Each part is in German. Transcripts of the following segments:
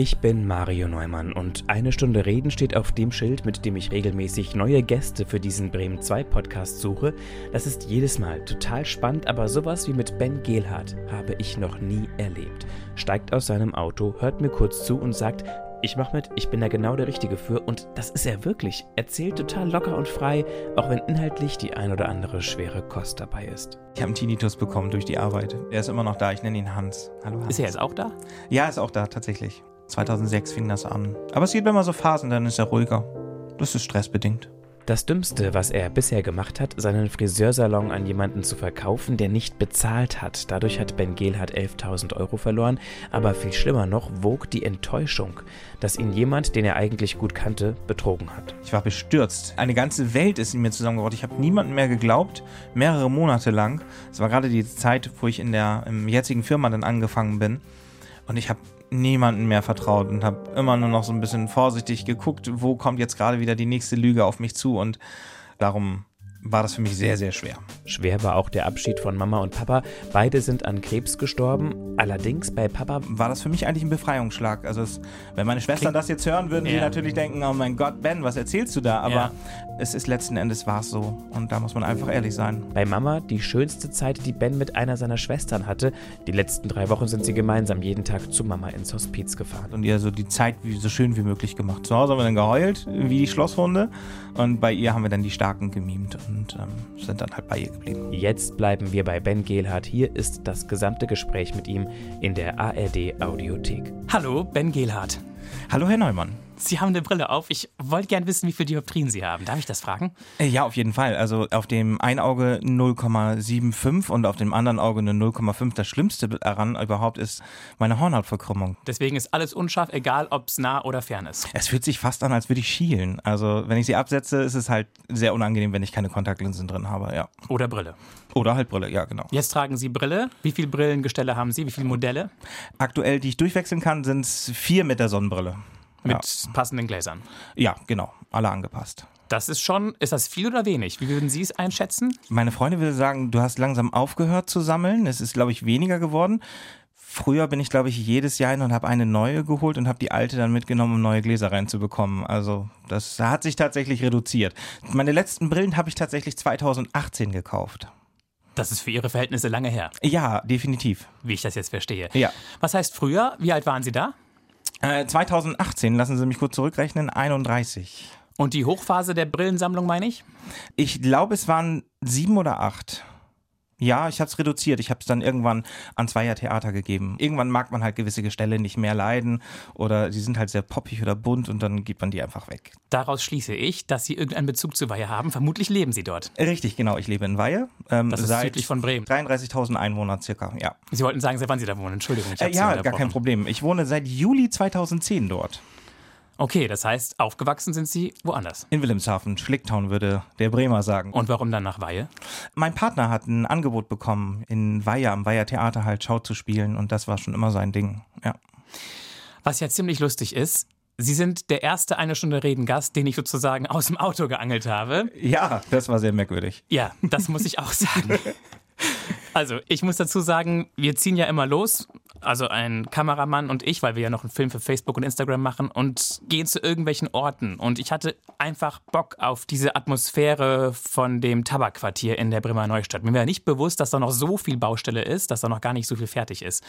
Ich bin Mario Neumann und eine Stunde Reden steht auf dem Schild, mit dem ich regelmäßig neue Gäste für diesen Bremen 2 Podcast suche. Das ist jedes Mal total spannend, aber sowas wie mit Ben Gehlhardt habe ich noch nie erlebt. Steigt aus seinem Auto, hört mir kurz zu und sagt, ich mach mit, ich bin da genau der Richtige für und das ist er wirklich. Erzählt total locker und frei, auch wenn inhaltlich die ein oder andere schwere Kost dabei ist. Ich habe einen Tinnitus bekommen durch die Arbeit. Er ist immer noch da, ich nenne ihn Hans. Hallo Hans. Ist er jetzt auch da? Ja, ist auch da, tatsächlich. 2006 fing das an. Aber es gibt immer so Phasen, dann ist er ruhiger. Das ist stressbedingt. Das Dümmste, was er bisher gemacht hat, seinen Friseursalon an jemanden zu verkaufen, der nicht bezahlt hat. Dadurch hat Ben Gehlhardt 11.000 Euro verloren. Aber viel schlimmer noch wog die Enttäuschung, dass ihn jemand, den er eigentlich gut kannte, betrogen hat. Ich war bestürzt. Eine ganze Welt ist in mir zusammengebracht. Ich habe niemandem mehr geglaubt, mehrere Monate lang. Es war gerade die Zeit, wo ich in der im jetzigen Firma dann angefangen bin. Und ich habe niemanden mehr vertraut und habe immer nur noch so ein bisschen vorsichtig geguckt, wo kommt jetzt gerade wieder die nächste Lüge auf mich zu und darum war das für mich sehr, sehr schwer. Schwer war auch der Abschied von Mama und Papa. Beide sind an Krebs gestorben. Allerdings bei Papa war das für mich eigentlich ein Befreiungsschlag. Also es, wenn meine Schwestern das jetzt hören, würden ja. die natürlich denken, oh mein Gott, Ben, was erzählst du da? Aber ja. es ist letzten Endes war es so. Und da muss man einfach ehrlich sein. Bei Mama die schönste Zeit, die Ben mit einer seiner Schwestern hatte. Die letzten drei Wochen sind sie gemeinsam jeden Tag zu Mama ins Hospiz gefahren. Und ihr so die Zeit wie, so schön wie möglich gemacht. Zu Hause haben wir dann geheult, wie die Schlosshunde. Und bei ihr haben wir dann die Starken gemimt und ähm, sind dann halt bei ihr geblieben. Jetzt bleiben wir bei Ben Gehlhardt. Hier ist das gesamte Gespräch mit ihm in der ARD Audiothek. Hallo, Ben Gehlhardt. Hallo, Herr Neumann. Sie haben eine Brille auf. Ich wollte gerne wissen, wie viele Dioptrien Sie haben. Darf ich das fragen? Äh, ja, auf jeden Fall. Also auf dem einen Auge 0,75 und auf dem anderen Auge eine 0,5. Das Schlimmste daran überhaupt ist meine Hornhautverkrümmung. Deswegen ist alles unscharf, egal ob es nah oder fern ist. Es fühlt sich fast an, als würde ich schielen. Also wenn ich sie absetze, ist es halt sehr unangenehm, wenn ich keine Kontaktlinsen drin habe, ja. Oder Brille. Oder halt Brille, ja, genau. Jetzt tragen Sie Brille. Wie viele Brillengestelle haben Sie? Wie viele Modelle? Aktuell, die ich durchwechseln kann, sind es vier mit der Sonnenbrille. Mit ja. passenden Gläsern. Ja, genau. Alle angepasst. Das ist schon, ist das viel oder wenig? Wie würden Sie es einschätzen? Meine Freunde würde sagen, du hast langsam aufgehört zu sammeln. Es ist, glaube ich, weniger geworden. Früher bin ich, glaube ich, jedes Jahr hin und habe eine neue geholt und habe die alte dann mitgenommen, um neue Gläser reinzubekommen. Also das hat sich tatsächlich reduziert. Meine letzten Brillen habe ich tatsächlich 2018 gekauft. Das ist für Ihre Verhältnisse lange her. Ja, definitiv. Wie ich das jetzt verstehe. Ja. Was heißt früher? Wie alt waren Sie da? 2018, äh, lassen Sie mich kurz zurückrechnen, 31. Und die Hochphase der Brillensammlung, meine ich? Ich glaube, es waren sieben oder acht. Ja, ich habe es reduziert. Ich habe es dann irgendwann an Zweier Theater gegeben. Irgendwann mag man halt gewisse Gestelle nicht mehr leiden oder sie sind halt sehr poppig oder bunt und dann gibt man die einfach weg. Daraus schließe ich, dass Sie irgendeinen Bezug zu Weihe haben. Vermutlich leben Sie dort. Richtig, genau. Ich lebe in Weihe. Ähm, das ist südlich von Bremen. 33.000 Einwohner circa, ja. Sie wollten sagen, seit wann Sie da wohnen? Entschuldigung. Ich äh, ja, gar kein Problem. Ich wohne seit Juli 2010 dort. Okay, das heißt, aufgewachsen sind Sie woanders? In Wilhelmshaven, Schlicktown würde der Bremer sagen. Und warum dann nach Weihe? Mein Partner hat ein Angebot bekommen, in Weihe, am Weiher Theater halt Schau zu spielen und das war schon immer sein Ding, ja. Was ja ziemlich lustig ist, Sie sind der erste eine Stunde Reden Gast, den ich sozusagen aus dem Auto geangelt habe. Ja, das war sehr merkwürdig. Ja, das muss ich auch sagen. Also, ich muss dazu sagen, wir ziehen ja immer los, also ein Kameramann und ich, weil wir ja noch einen Film für Facebook und Instagram machen und gehen zu irgendwelchen Orten. Und ich hatte einfach Bock auf diese Atmosphäre von dem Tabakquartier in der Bremer Neustadt. Mir war nicht bewusst, dass da noch so viel Baustelle ist, dass da noch gar nicht so viel fertig ist.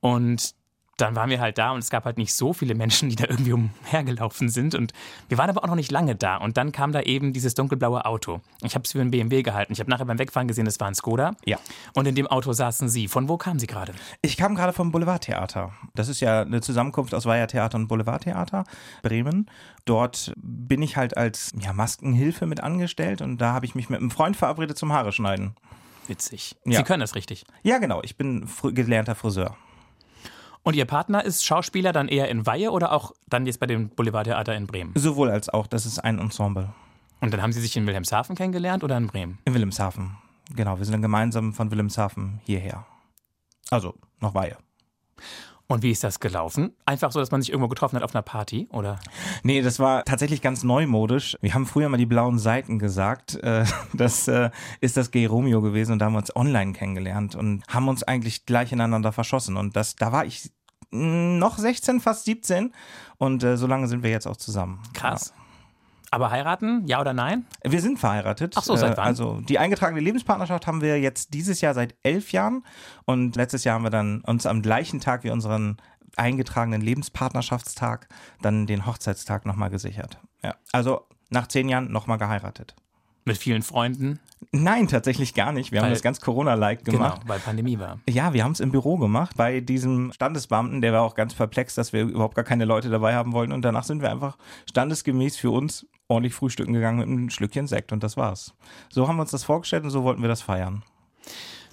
Und dann waren wir halt da und es gab halt nicht so viele Menschen, die da irgendwie umhergelaufen sind. Und wir waren aber auch noch nicht lange da. Und dann kam da eben dieses dunkelblaue Auto. Ich habe es für einen BMW gehalten. Ich habe nachher beim Wegfahren gesehen, das war ein Skoda. Ja. Und in dem Auto saßen Sie. Von wo kamen Sie gerade? Ich kam gerade vom Boulevardtheater. Das ist ja eine Zusammenkunft aus Weihertheater und Boulevardtheater, Bremen. Dort bin ich halt als ja, Maskenhilfe mit angestellt und da habe ich mich mit einem Freund verabredet zum Haare schneiden. Witzig. Ja. Sie können das richtig. Ja, genau. Ich bin fr gelernter Friseur. Und Ihr Partner ist Schauspieler dann eher in Weihe oder auch dann jetzt bei dem Boulevardtheater in Bremen? Sowohl als auch, das ist ein Ensemble. Und dann haben Sie sich in Wilhelmshaven kennengelernt oder in Bremen? In Wilhelmshaven, genau. Wir sind dann gemeinsam von Wilhelmshaven hierher. Also nach Weihe. Und wie ist das gelaufen? Einfach so, dass man sich irgendwo getroffen hat auf einer Party, oder? Nee, das war tatsächlich ganz neumodisch. Wir haben früher mal die blauen Seiten gesagt. Äh, das äh, ist das Gay Romeo gewesen und da haben wir uns online kennengelernt und haben uns eigentlich gleich ineinander verschossen. Und das, da war ich noch 16, fast 17. Und äh, so lange sind wir jetzt auch zusammen. Krass. Ja. Aber heiraten, ja oder nein? Wir sind verheiratet. Ach so, seit wann? Also die eingetragene Lebenspartnerschaft haben wir jetzt dieses Jahr seit elf Jahren und letztes Jahr haben wir dann uns am gleichen Tag wie unseren eingetragenen Lebenspartnerschaftstag dann den Hochzeitstag nochmal gesichert. Ja. Also nach zehn Jahren nochmal geheiratet. Mit vielen Freunden? Nein, tatsächlich gar nicht. Wir weil, haben das ganz Corona-like genau, gemacht. Genau, weil Pandemie war. Ja, wir haben es im Büro gemacht bei diesem Standesbeamten, der war auch ganz perplex, dass wir überhaupt gar keine Leute dabei haben wollten. Und danach sind wir einfach standesgemäß für uns ordentlich frühstücken gegangen mit einem Schlückchen Sekt und das war's. So haben wir uns das vorgestellt und so wollten wir das feiern.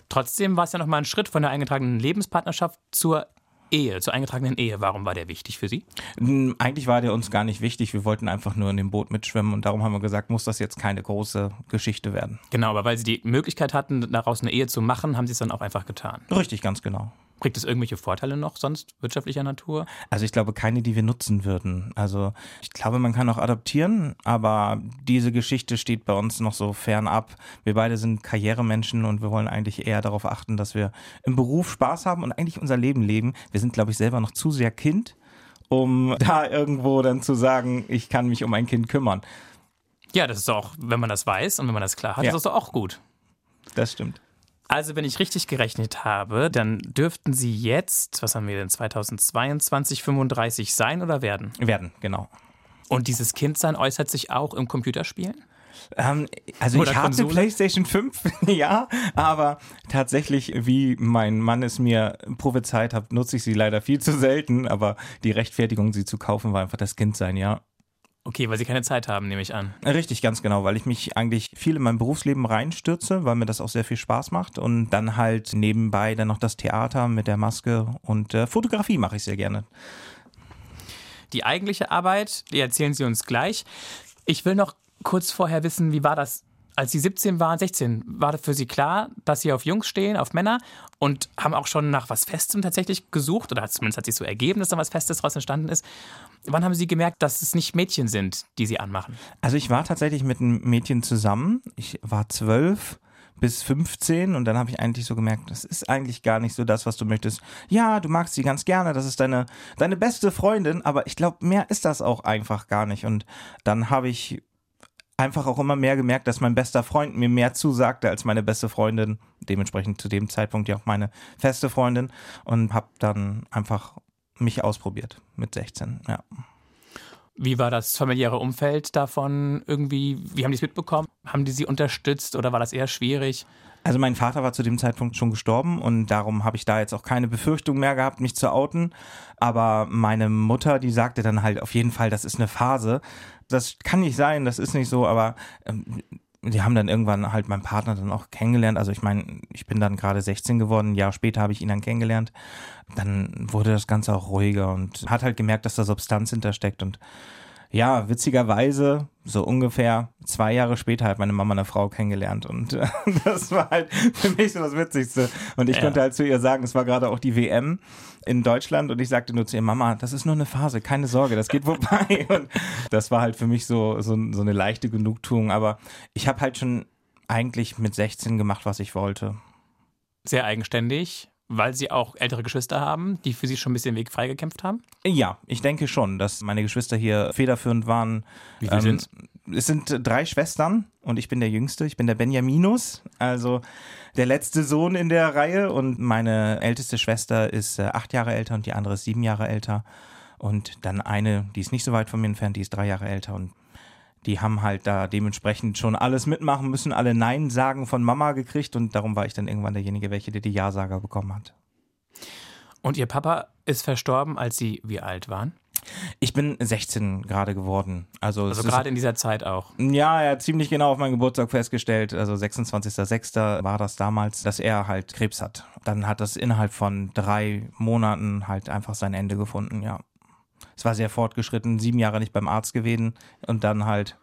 Trotzdem war es ja nochmal ein Schritt von der eingetragenen Lebenspartnerschaft zur Ehe, zur eingetragenen Ehe. Warum war der wichtig für Sie? Hm, eigentlich war der uns gar nicht wichtig. Wir wollten einfach nur in dem Boot mitschwimmen und darum haben wir gesagt, muss das jetzt keine große Geschichte werden. Genau, aber weil Sie die Möglichkeit hatten, daraus eine Ehe zu machen, haben Sie es dann auch einfach getan. Richtig, ganz genau. Bringt es irgendwelche Vorteile noch sonst wirtschaftlicher Natur? Also ich glaube keine, die wir nutzen würden. Also ich glaube, man kann auch adoptieren, aber diese Geschichte steht bei uns noch so fernab. Wir beide sind Karrieremenschen und wir wollen eigentlich eher darauf achten, dass wir im Beruf Spaß haben und eigentlich unser Leben leben. Wir sind, glaube ich, selber noch zu sehr Kind, um da irgendwo dann zu sagen, ich kann mich um ein Kind kümmern. Ja, das ist auch, wenn man das weiß und wenn man das klar hat, ja. ist das auch gut. Das stimmt. Also, wenn ich richtig gerechnet habe, dann dürften Sie jetzt, was haben wir denn, 2022, 35 sein oder werden? Werden, genau. Und dieses Kindsein äußert sich auch im Computerspielen? Ähm, also Oder ich hatte PlayStation 5, ja, aber tatsächlich, wie mein Mann es mir prophezeit hat, nutze ich sie leider viel zu selten, aber die Rechtfertigung, sie zu kaufen, war einfach das Kindsein, ja. Okay, weil Sie keine Zeit haben, nehme ich an. Richtig, ganz genau, weil ich mich eigentlich viel in mein Berufsleben reinstürze, weil mir das auch sehr viel Spaß macht und dann halt nebenbei dann noch das Theater mit der Maske und äh, Fotografie mache ich sehr gerne. Die eigentliche Arbeit, die erzählen Sie uns gleich. Ich will noch kurz vorher wissen, wie war das als Sie 17 waren, 16, war für Sie klar, dass Sie auf Jungs stehen, auf Männer und haben auch schon nach was Festem tatsächlich gesucht oder zumindest hat sich so ergeben, dass da was Festes daraus entstanden ist. Wann haben Sie gemerkt, dass es nicht Mädchen sind, die Sie anmachen? Also ich war tatsächlich mit einem Mädchen zusammen. Ich war zwölf bis 15 und dann habe ich eigentlich so gemerkt, das ist eigentlich gar nicht so das, was du möchtest. Ja, du magst sie ganz gerne, das ist deine, deine beste Freundin, aber ich glaube, mehr ist das auch einfach gar nicht. Und dann habe ich einfach auch immer mehr gemerkt, dass mein bester Freund mir mehr zusagte als meine beste Freundin. Dementsprechend zu dem Zeitpunkt ja auch meine feste Freundin und habe dann einfach mich ausprobiert mit 16, ja. Wie war das familiäre Umfeld davon irgendwie? Wie haben die es mitbekommen? Haben die sie unterstützt oder war das eher schwierig? Also mein Vater war zu dem Zeitpunkt schon gestorben und darum habe ich da jetzt auch keine Befürchtung mehr gehabt, mich zu outen. Aber meine Mutter, die sagte dann halt auf jeden Fall, das ist eine Phase das kann nicht sein, das ist nicht so, aber ähm, die haben dann irgendwann halt meinen Partner dann auch kennengelernt. Also ich meine, ich bin dann gerade 16 geworden, ein Jahr später habe ich ihn dann kennengelernt. Dann wurde das Ganze auch ruhiger und hat halt gemerkt, dass da Substanz hintersteckt und ja, witzigerweise, so ungefähr zwei Jahre später hat meine Mama eine Frau kennengelernt und äh, das war halt für mich so das Witzigste. Und ich ja. konnte halt zu ihr sagen, es war gerade auch die WM in Deutschland und ich sagte nur zu ihr, Mama, das ist nur eine Phase, keine Sorge, das geht vorbei. Und das war halt für mich so, so, so eine leichte Genugtuung. Aber ich habe halt schon eigentlich mit 16 gemacht, was ich wollte. Sehr eigenständig weil sie auch ältere Geschwister haben, die für sie schon ein bisschen Weg freigekämpft haben? Ja, ich denke schon, dass meine Geschwister hier federführend waren. Wie viele ähm, sind es? sind drei Schwestern und ich bin der Jüngste. Ich bin der Benjaminus, also der letzte Sohn in der Reihe. Und meine älteste Schwester ist äh, acht Jahre älter und die andere ist sieben Jahre älter. Und dann eine, die ist nicht so weit von mir entfernt, die ist drei Jahre älter. Und die haben halt da dementsprechend schon alles mitmachen müssen, alle Nein-Sagen von Mama gekriegt und darum war ich dann irgendwann derjenige, welche der die Ja-Sager bekommen hat. Und ihr Papa ist verstorben, als sie wie alt waren? Ich bin 16 gerade geworden. Also, also gerade in dieser Zeit auch. Ja, er hat ziemlich genau auf meinen Geburtstag festgestellt, also 26.06. war das damals, dass er halt Krebs hat. Dann hat das innerhalb von drei Monaten halt einfach sein Ende gefunden, ja es war sehr fortgeschritten, sieben Jahre nicht beim Arzt gewesen und dann halt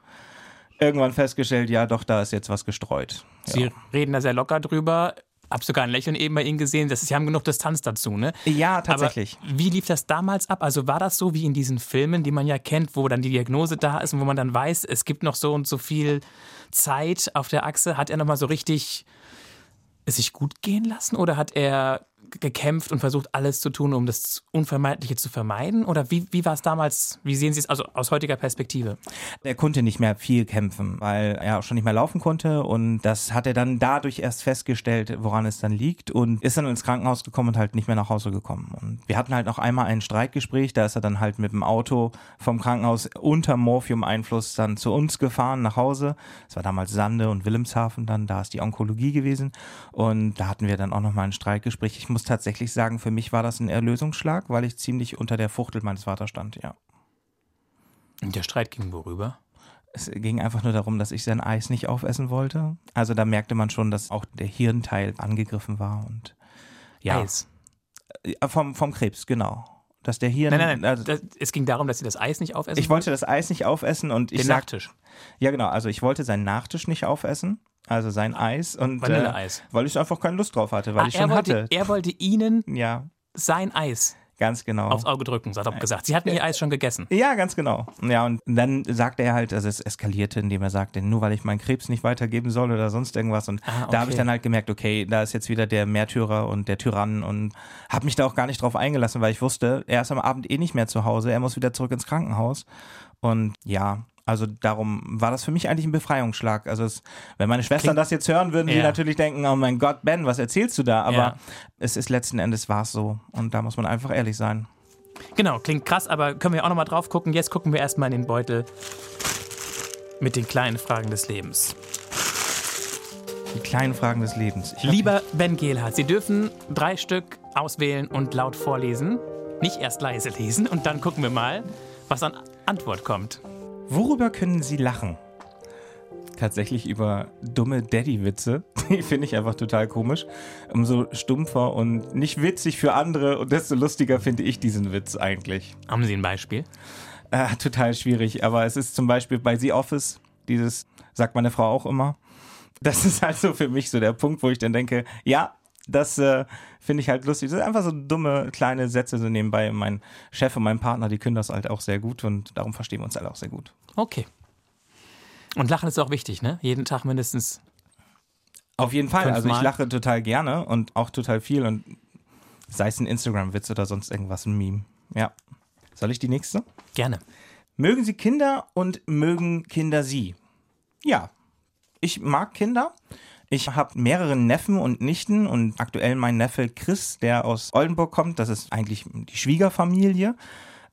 irgendwann festgestellt, ja, doch, da ist jetzt was gestreut. Sie ja. reden da sehr locker drüber. Hab sogar ein Lächeln eben bei Ihnen gesehen. Das ist, Sie haben genug Distanz dazu, ne? Ja, tatsächlich. Aber wie lief das damals ab? Also war das so wie in diesen Filmen, die man ja kennt, wo dann die Diagnose da ist und wo man dann weiß, es gibt noch so und so viel Zeit auf der Achse? Hat er nochmal so richtig es sich gut gehen lassen oder hat er gekämpft und versucht, alles zu tun, um das Unvermeidliche zu vermeiden? Oder wie, wie war es damals? Wie sehen Sie es also aus heutiger Perspektive? Er konnte nicht mehr viel kämpfen, weil er auch schon nicht mehr laufen konnte. Und das hat er dann dadurch erst festgestellt, woran es dann liegt. Und ist dann ins Krankenhaus gekommen und halt nicht mehr nach Hause gekommen. Und wir hatten halt noch einmal ein Streitgespräch. Da ist er dann halt mit dem Auto vom Krankenhaus unter Morphium-Einfluss dann zu uns gefahren nach Hause. Es war damals Sande und Wilhelmshaven dann. Da ist die Onkologie gewesen. Und da hatten wir dann auch noch mal ein Streitgespräch. Ich muss tatsächlich sagen, für mich war das ein Erlösungsschlag, weil ich ziemlich unter der Fuchtel meines Vaters stand, ja. Und der Streit ging worüber? Es ging einfach nur darum, dass ich sein Eis nicht aufessen wollte. Also da merkte man schon, dass auch der Hirnteil angegriffen war und ja. Eis. Äh, vom, vom Krebs, genau. Dass der Hirn. Nein, nein, nein. Also, das, es ging darum, dass Sie das Eis nicht aufessen ich wollte das Eis nicht aufessen und ich Den Nachtisch. Ja, genau. Also ich wollte seinen Nachtisch nicht aufessen. Also sein Eis und äh, Vanilleeis. weil ich einfach keine Lust drauf hatte, weil Ah, ich schon wollte, hatte. er wollte Ihnen Ja, sein Eis ganz genau. aufs Auge drücken, hat er gesagt. Sie hatten Ihr Eis schon gegessen. Ja, ganz genau. Ja, und dann sagte er halt, also es eskalierte, indem er sagte, nur weil ich meinen Krebs nicht weitergeben soll oder sonst irgendwas. Und Ah, da habe ich okay. dann halt gemerkt, okay, da ist jetzt wieder der Märtyrer und der Tyrann und habe mich da auch gar nicht drauf eingelassen, weil ich wusste, er ist am Abend eh nicht mehr zu Hause, er muss wieder zurück ins Krankenhaus. Und ja, also darum war das für mich eigentlich ein Befreiungsschlag. Also es, wenn meine Schwestern Klingt- das jetzt hören, würden sie Ja. natürlich denken, oh mein Gott, Ben, was erzählst du da? Aber Ja. es ist letzten Endes war es so. Und da muss man einfach ehrlich sein. Genau, klingt krass, aber können wir auch nochmal drauf gucken. Jetzt gucken wir erstmal in den Beutel mit den kleinen Fragen des Lebens. Die kleinen Fragen des Lebens. Ich Lieber Ben Gehlhardt, Sie dürfen drei Stück auswählen und laut vorlesen. Nicht erst leise lesen und dann gucken wir mal, was an Antwort kommt. Worüber können Sie lachen? Tatsächlich über dumme Daddy-Witze. Die finde ich einfach total komisch. Umso stumpfer und nicht witzig für andere und desto lustiger finde ich diesen Witz eigentlich. Haben Sie ein Beispiel? Äh, total schwierig, aber es ist zum Beispiel bei The Office, dieses sagt meine Frau auch immer. Das ist halt so für mich so der Punkt, wo ich dann denke, ja, das äh, finde ich halt lustig. Das sind einfach so dumme kleine Sätze so nebenbei. Mein Chef und mein Partner, die können das halt auch sehr gut und darum verstehen wir uns halt auch sehr gut. Okay. Und Lachen ist auch wichtig, ne? Jeden Tag mindestens. Auf jeden Fall. Also ich lache total gerne und auch total viel und sei es ein Instagram-Witz oder sonst irgendwas, ein Meme. Ja. Soll ich die nächste? Gerne. Mögen Sie Kinder und mögen Kinder Sie? Ja. Ich mag Kinder. Ich habe mehrere Neffen und Nichten und aktuell mein Neffe Chris, der aus Oldenburg kommt. Das ist eigentlich die Schwiegerfamilie.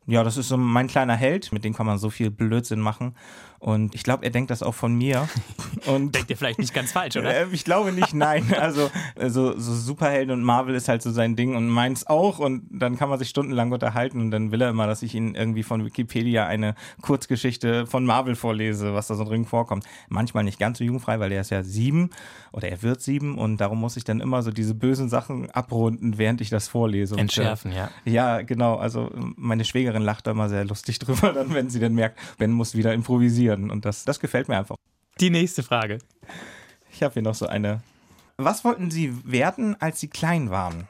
Ja, das ist so mein kleiner Held, mit dem kann man so viel Blödsinn machen. Und ich glaube, er denkt das auch von mir. Und Denkt ihr vielleicht nicht ganz falsch, oder? äh, ich glaube nicht, nein. Also äh, so, so Superhelden und Marvel ist halt so sein Ding und meins auch. Und dann kann man sich stundenlang unterhalten und dann will er immer, dass ich ihn irgendwie von Wikipedia eine Kurzgeschichte von Marvel vorlese, was da so drin vorkommt. Manchmal nicht ganz so jugendfrei, weil er ist ja sieben oder er wird sieben und darum muss ich dann immer so diese bösen Sachen abrunden, während ich das vorlese. Und, Entschärfen, ja. Äh, ja, genau. Also meine Schwägerin lacht da immer sehr lustig drüber, dann wenn sie dann merkt, Ben muss wieder improvisieren und das, das gefällt mir einfach. Die nächste Frage. Ich habe hier noch so eine. Was wollten Sie werden, als Sie klein waren?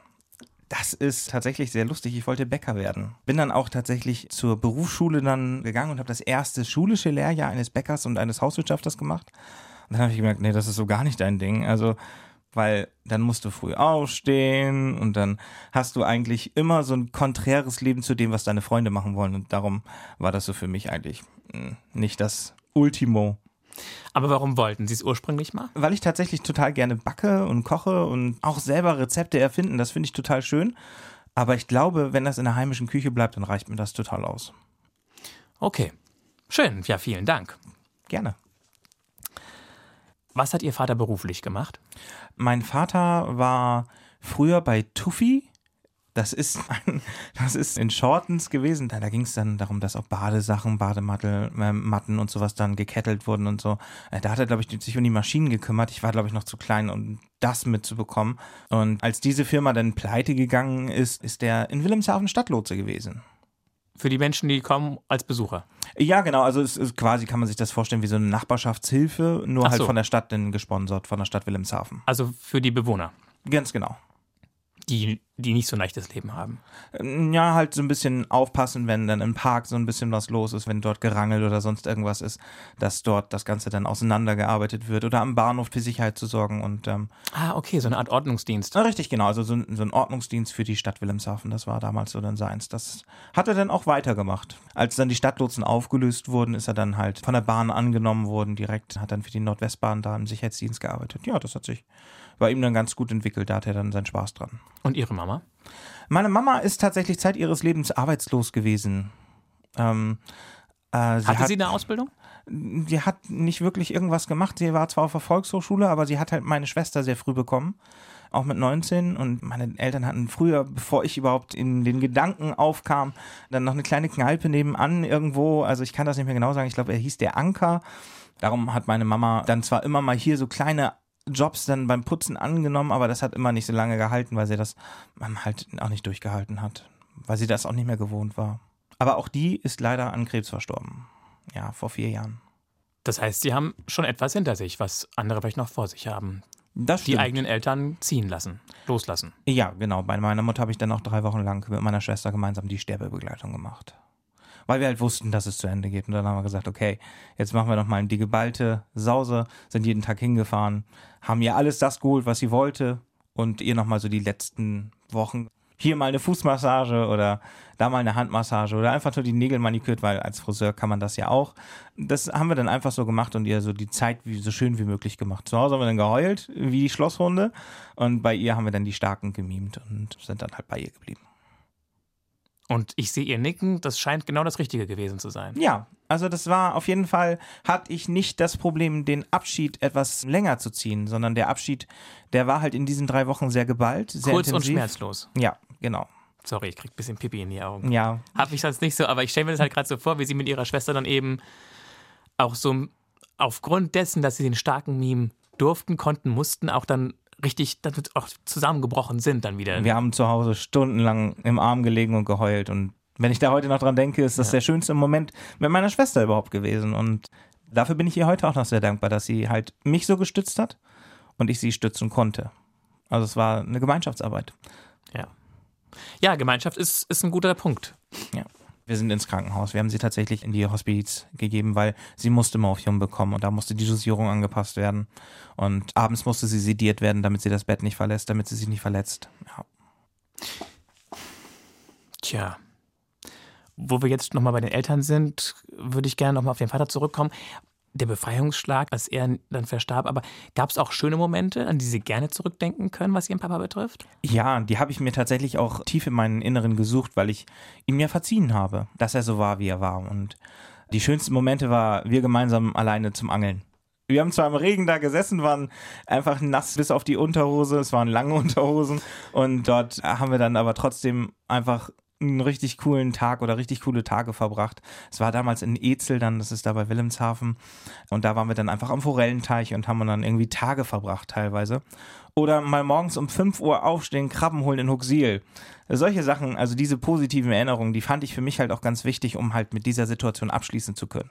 Das ist tatsächlich sehr lustig. Ich wollte Bäcker werden. Bin dann auch tatsächlich zur Berufsschule dann gegangen und habe das erste schulische Lehrjahr eines Bäckers und eines Hauswirtschafters gemacht. Und dann habe ich gemerkt, nee, das ist so gar nicht dein Ding. Also, weil dann musst du früh aufstehen und dann hast du eigentlich immer so ein konträres Leben zu dem, was deine Freunde machen wollen. Und darum war das so für mich eigentlich mh, nicht das Ultimo. Aber warum wollten Sie es ursprünglich mal? Weil ich tatsächlich total gerne backe und koche und auch selber Rezepte erfinden, das finde ich total schön. Aber ich glaube, wenn das in der heimischen Küche bleibt, dann reicht mir das total aus. Okay. Schön. Ja, vielen Dank. Gerne. Was hat Ihr Vater beruflich gemacht? Mein Vater war früher bei Tuffy. Das ist, ein, das ist in Shortens gewesen. Da, da ging es dann darum, dass auch Badesachen, Badematten äh, Matten und sowas dann gekettelt wurden und so. Äh, Da hat er, glaube ich, sich um die Maschinen gekümmert. Ich war, glaube ich, noch zu klein, um das mitzubekommen. Und als diese Firma dann pleite gegangen ist, ist der in Wilhelmshaven Stadtlotse gewesen. Für die Menschen, die kommen als Besucher. Ja, genau. Also es ist quasi, kann man sich das vorstellen, wie so eine Nachbarschaftshilfe, nur halt so. von der Stadt denn gesponsert, von der Stadt Wilhelmshaven. Also für die Bewohner. Ganz genau. Die die nicht so ein leichtes Leben haben. Ja, halt so ein bisschen aufpassen, wenn dann im Park so ein bisschen was los ist, wenn dort gerangelt oder sonst irgendwas ist, dass dort das Ganze dann auseinandergearbeitet wird oder am Bahnhof für Sicherheit zu sorgen und ähm, Ah, okay, so eine Art Ordnungsdienst. na, richtig genau, also so, ein- so ein Ordnungsdienst für die Stadt Wilhelmshaven, das war damals so dann seins. Das hat er dann auch weitergemacht. Als dann die Stadtlotsen aufgelöst wurden, ist er dann halt von der Bahn angenommen worden, direkt, hat dann für die Nordwestbahn da im Sicherheitsdienst gearbeitet. Ja, das hat sich bei ihm dann ganz gut entwickelt, da hat er dann seinen Spaß dran. Und ihre Mama? Meine Mama ist tatsächlich Zeit ihres Lebens arbeitslos gewesen. Ähm, äh, sie, Hatte hat, sie eine Ausbildung? sie hat nicht wirklich irgendwas gemacht. Sie war zwar auf der Volkshochschule, aber sie hat halt meine Schwester sehr früh bekommen. Auch mit 19 und meine Eltern hatten früher, bevor ich überhaupt in den Gedanken aufkam, dann noch eine kleine Kneipe nebenan irgendwo. Also ich kann das nicht mehr genau sagen. Ich glaube, er hieß der Anker. Darum hat meine Mama dann zwar immer mal hier so kleine Jobs dann beim Putzen angenommen, aber das hat immer nicht so lange gehalten, weil sie das ähm, halt auch nicht durchgehalten hat, weil sie das auch nicht mehr gewohnt war. Aber auch die ist leider an Krebs verstorben. Ja, vor vier Jahren. Das heißt, sie haben schon etwas hinter sich, was andere vielleicht noch vor sich haben. Das Die eigenen Eltern ziehen lassen, loslassen. Ja, genau. Bei meiner Mutter habe ich dann auch drei Wochen lang mit meiner Schwester gemeinsam die Sterbebegleitung gemacht. Weil wir halt wussten, dass es zu Ende geht. Und dann haben wir gesagt, okay, jetzt machen wir noch mal die geballte Sause, sind jeden Tag hingefahren, haben ihr alles das geholt, was sie wollte und ihr noch mal so die letzten Wochen hier mal eine Fußmassage oder da mal eine Handmassage oder einfach nur die Nägel manikürt, weil als Friseur kann man das ja auch. Das haben wir dann einfach so gemacht und ihr so die Zeit wie, so schön wie möglich gemacht. Zu Hause haben wir dann geheult, wie die Schlosshunde und bei ihr haben wir dann die Starken gemimt und sind dann halt bei ihr geblieben. Und ich sehe ihr Nicken, das scheint genau das Richtige gewesen zu sein. Ja, also das war auf jeden Fall, hatte ich nicht das Problem, den Abschied etwas länger zu ziehen, sondern der Abschied, der war halt in diesen drei Wochen sehr geballt, sehr Kurz und intensiv. schmerzlos. Ja, genau. Sorry, ich krieg ein bisschen Pipi in die Augen. Ja, Hab ich sonst nicht so, aber ich stelle mir das halt gerade so vor, wie sie mit ihrer Schwester dann eben auch so aufgrund dessen, dass sie den starken Meme durften, konnten, mussten, auch dann richtig dann auch zusammengebrochen sind dann wieder. wir haben zu Hause stundenlang im Arm gelegen und geheult und wenn ich da heute noch dran denke, ist das der schönste Moment mit meiner Schwester überhaupt gewesen und dafür bin ich ihr heute auch noch sehr dankbar, dass sie halt mich so gestützt hat und ich sie stützen konnte. Also es war eine Gemeinschaftsarbeit. Ja. Ja, Gemeinschaft ist, ist ein guter Punkt. Ja. Wir sind ins Krankenhaus. Wir haben sie tatsächlich in die Hospiz gegeben, weil sie musste Morphium bekommen und da musste die Dosierung angepasst werden. Und abends musste sie sediert werden, damit sie das Bett nicht verlässt, damit sie sich nicht verletzt. Ja. Tja. Wo wir jetzt nochmal bei den Eltern sind, würde ich gerne nochmal auf den Vater zurückkommen. Der Befreiungsschlag, als er dann verstarb, aber gab es auch schöne Momente, an die Sie gerne zurückdenken können, was Ihren Papa betrifft? Ja, die habe ich mir tatsächlich auch tief in meinen Inneren gesucht, weil ich ihm ja verziehen habe, dass er so war, wie er war. Und die schönsten Momente war, wir gemeinsam alleine zum Angeln. Wir haben zwar im Regen da gesessen, waren einfach nass bis auf die Unterhose, es waren lange Unterhosen und dort haben wir dann aber trotzdem einfach einen richtig coolen Tag oder richtig coole Tage verbracht. Es war damals in Ezel dann, das ist da bei Wilhelmshaven und da waren wir dann einfach am Forellenteich und haben dann irgendwie Tage verbracht teilweise. Oder mal morgens um 5 Uhr aufstehen, Krabben holen in Huxil. Solche Sachen, also diese positiven Erinnerungen, die fand ich für mich halt auch ganz wichtig, um halt mit dieser Situation abschließen zu können.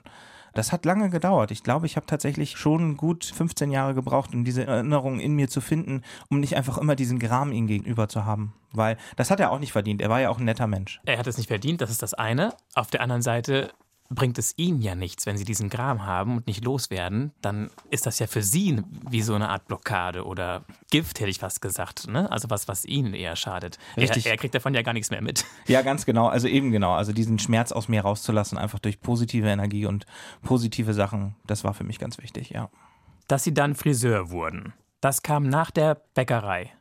Das hat lange gedauert. Ich glaube, ich habe tatsächlich schon gut 15 Jahre gebraucht, um diese Erinnerungen in mir zu finden, um nicht einfach immer diesen Gram ihm gegenüber zu haben. Weil das hat er auch nicht verdient. Er war ja auch ein netter Mensch. Er hat es nicht verdient, das ist das eine. Auf der anderen Seite bringt es ihnen ja nichts, wenn sie diesen Gram haben und nicht loswerden, dann ist das ja für sie wie so eine Art Blockade oder Gift, hätte ich fast gesagt. Ne? Also was, was ihnen eher schadet. Richtig. Er, er kriegt davon ja gar nichts mehr mit. Ja, ganz genau. Also eben genau. Also diesen Schmerz aus mir rauszulassen, einfach durch positive Energie und positive Sachen, das war für mich ganz wichtig, ja. Dass sie dann Friseur wurden, das kam nach der Bäckerei.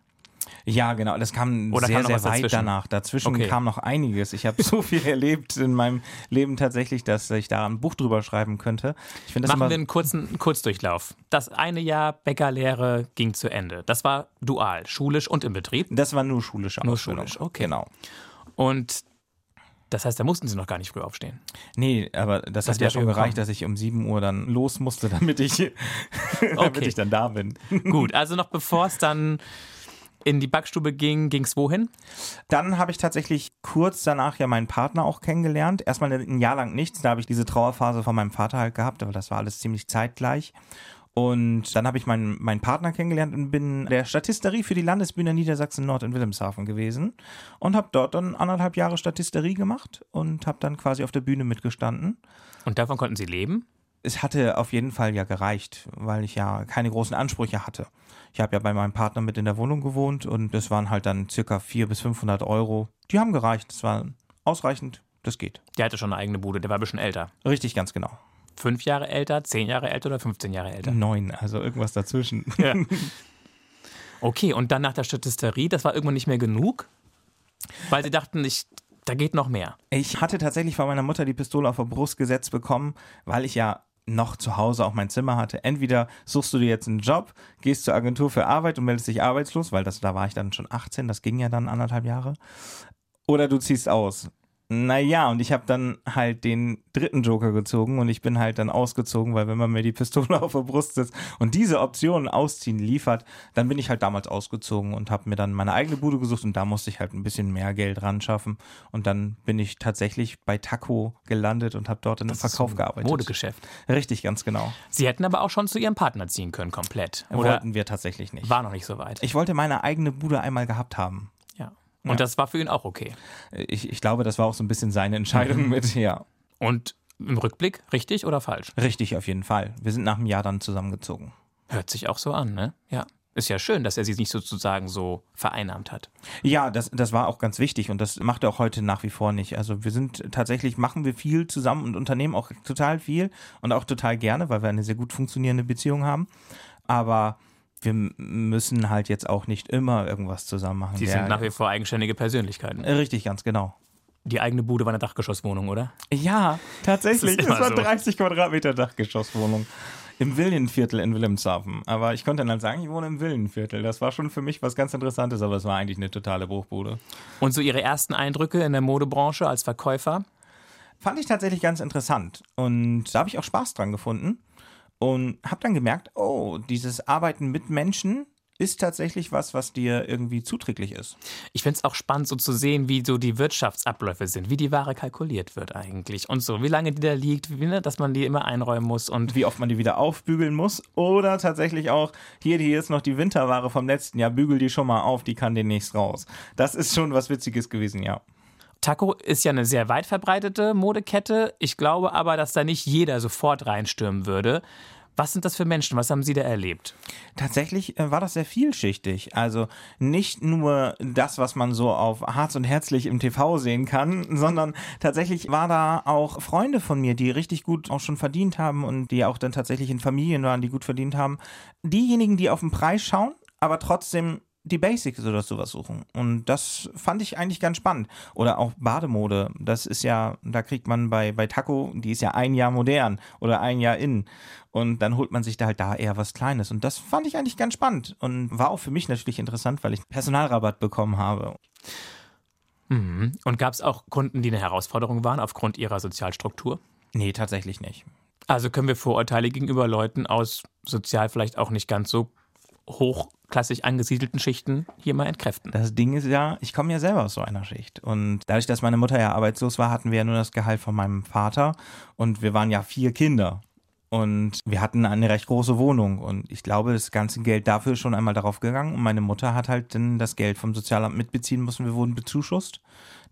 Ja, genau. Das kam Oder sehr, kam sehr weit dazwischen? danach. Dazwischen Okay. kam noch einiges. Ich habe so viel erlebt in meinem Leben tatsächlich, dass ich da ein Buch drüber schreiben könnte. Ich das Machen wir immer. einen kurzen einen Kurzdurchlauf. Das eine Jahr Bäckerlehre ging zu Ende. Das war dual, schulisch und im Betrieb. Das war nur schulische Nur Ausbildung. schulisch, okay. Genau. Und das heißt, da mussten sie noch gar nicht früh aufstehen. Nee, aber das, hat wär ja schon gereicht, dass ich um 7 Uhr dann los musste, damit ich, damit Okay. ich dann da bin. Gut, also noch bevor es dann in die Backstube ging, ging es wohin? Dann habe ich tatsächlich kurz danach ja meinen Partner auch kennengelernt. Erstmal ein Jahr lang nichts. Da habe ich diese Trauerphase von meinem Vater halt gehabt, aber das war alles ziemlich zeitgleich. Und dann habe ich meinen, meinen Partner kennengelernt und bin der Statisterie für die Landesbühne Niedersachsen-Nord in Wilhelmshaven gewesen und habe dort dann anderthalb Jahre Statisterie gemacht und habe dann quasi auf der Bühne mitgestanden. Und davon konnten Sie leben? Es hatte auf jeden Fall ja gereicht, weil ich ja keine großen Ansprüche hatte. Ich habe ja bei meinem Partner mit in der Wohnung gewohnt und es waren halt dann circa 400 bis 500 Euro. Die haben gereicht, das war ausreichend, das geht. Der hatte schon eine eigene Bude, der war ein bisschen älter. Richtig, ganz genau. Fünf Jahre älter, zehn Jahre älter oder 15 Jahre älter? Neun, also irgendwas dazwischen. Ja. Okay, und dann nach der Statisterie, das war irgendwann nicht mehr genug? Weil sie dachten, ich, da geht noch mehr. Ich hatte tatsächlich von meiner Mutter die Pistole auf der Brust gesetzt bekommen, weil ich ja noch zu Hause auch mein Zimmer hatte. Entweder suchst du dir jetzt einen Job, gehst zur Agentur für Arbeit und meldest dich arbeitslos, weil das, da war ich dann schon 18, das ging ja dann anderthalb Jahre. Oder du ziehst aus. Naja, und ich habe dann halt den dritten Joker gezogen und ich bin halt dann ausgezogen, weil wenn man mir die Pistole auf der Brust setzt und diese Option ausziehen liefert, dann bin ich halt damals ausgezogen und habe mir dann meine eigene Bude gesucht und da musste ich halt ein bisschen mehr Geld ran schaffen und dann bin ich tatsächlich bei Taco gelandet und habe dort in einem Verkauf ein gearbeitet. Modegeschäft. Richtig, ganz genau. Sie hätten aber auch schon zu Ihrem Partner ziehen können, komplett. Oder Wollten wir tatsächlich nicht. war noch nicht so weit? Ich wollte meine eigene Bude einmal gehabt haben. Ja. Und das war für ihn auch okay. Ich, ich glaube, das war auch so ein bisschen seine Entscheidung mit, ja. Und im Rückblick, richtig oder falsch? Richtig, auf jeden Fall. Wir sind nach einem Jahr dann zusammengezogen. Hört sich auch so an, ne? Ja. Ist ja schön, dass er sie nicht sozusagen so vereinnahmt hat. Ja, das, das war auch ganz wichtig und das macht er auch heute nach wie vor nicht. Also wir sind tatsächlich, machen wir viel zusammen und unternehmen auch total viel und auch total gerne, weil wir eine sehr gut funktionierende Beziehung haben. Aber wir müssen halt jetzt auch nicht immer irgendwas zusammen machen. Sie sind nach wie vor eigenständige Persönlichkeiten. Äh, Richtig, ganz genau. Die eigene Bude war eine Dachgeschosswohnung, oder? Ja, tatsächlich. Das Es war so. 30 Quadratmeter Dachgeschosswohnung. Im Villenviertel in Wilhelmshaven. Aber ich konnte dann halt sagen, ich wohne im Villenviertel. Das war schon für mich was ganz Interessantes, aber es war eigentlich eine totale Bruchbude. Und so Ihre ersten Eindrücke in der Modebranche als Verkäufer? Fand ich tatsächlich ganz interessant. Und da habe ich auch Spaß dran gefunden. Und habe dann gemerkt, oh, dieses Arbeiten mit Menschen ist tatsächlich was, was dir irgendwie zuträglich ist. Ich finde es auch spannend, so zu sehen, wie so die Wirtschaftsabläufe sind, wie die Ware kalkuliert wird eigentlich und so, wie lange die da liegt, wie, ne, dass man die immer einräumen muss und Wie oft man die wieder aufbügeln muss. Oder tatsächlich auch, hier, hier ist noch die Winterware vom letzten Jahr, bügel die schon mal auf, die kann demnächst raus. Das ist schon was Witziges gewesen, ja. Taco ist ja eine sehr weit verbreitete Modekette. Ich glaube aber, dass da nicht jeder sofort reinstürmen würde. Was sind das für Menschen? Was haben Sie da erlebt? Tatsächlich äh, war das sehr vielschichtig. Also nicht nur das, was man so auf Harz und Herzlich im TV sehen kann, sondern tatsächlich war da auch Freunde von mir, die richtig gut auch schon verdient haben und die auch dann tatsächlich in Familien waren, die gut verdient haben. Diejenigen, die auf den Preis schauen, aber trotzdem die Basics oder sowas suchen. Und das fand ich eigentlich ganz spannend. Oder auch Bademode. Das ist ja, da kriegt man bei, bei Taco, die ist ja ein Jahr modern oder ein Jahr in. Und dann holt man sich da halt da eher was Kleines. Und das fand ich eigentlich ganz spannend. Und war auch für mich natürlich interessant, weil ich Personalrabatt bekommen habe. Mhm. Und gab es auch Kunden, die eine Herausforderung waren aufgrund ihrer Sozialstruktur? Nee, tatsächlich nicht. Also können wir Vorurteile gegenüber Leuten aus sozial vielleicht auch nicht ganz so hochklassig angesiedelten Schichten hier mal entkräften. Das Ding ist ja, ich komme ja selber aus so einer Schicht. Und dadurch, dass meine Mutter ja arbeitslos war, hatten wir ja nur das Gehalt von meinem Vater. Und wir waren ja vier Kinder. Und wir hatten eine recht große Wohnung. Und ich glaube, das ganze Geld dafür ist schon einmal darauf gegangen. Und meine Mutter hat halt dann das Geld vom Sozialamt mitbeziehen müssen. Wir wurden bezuschusst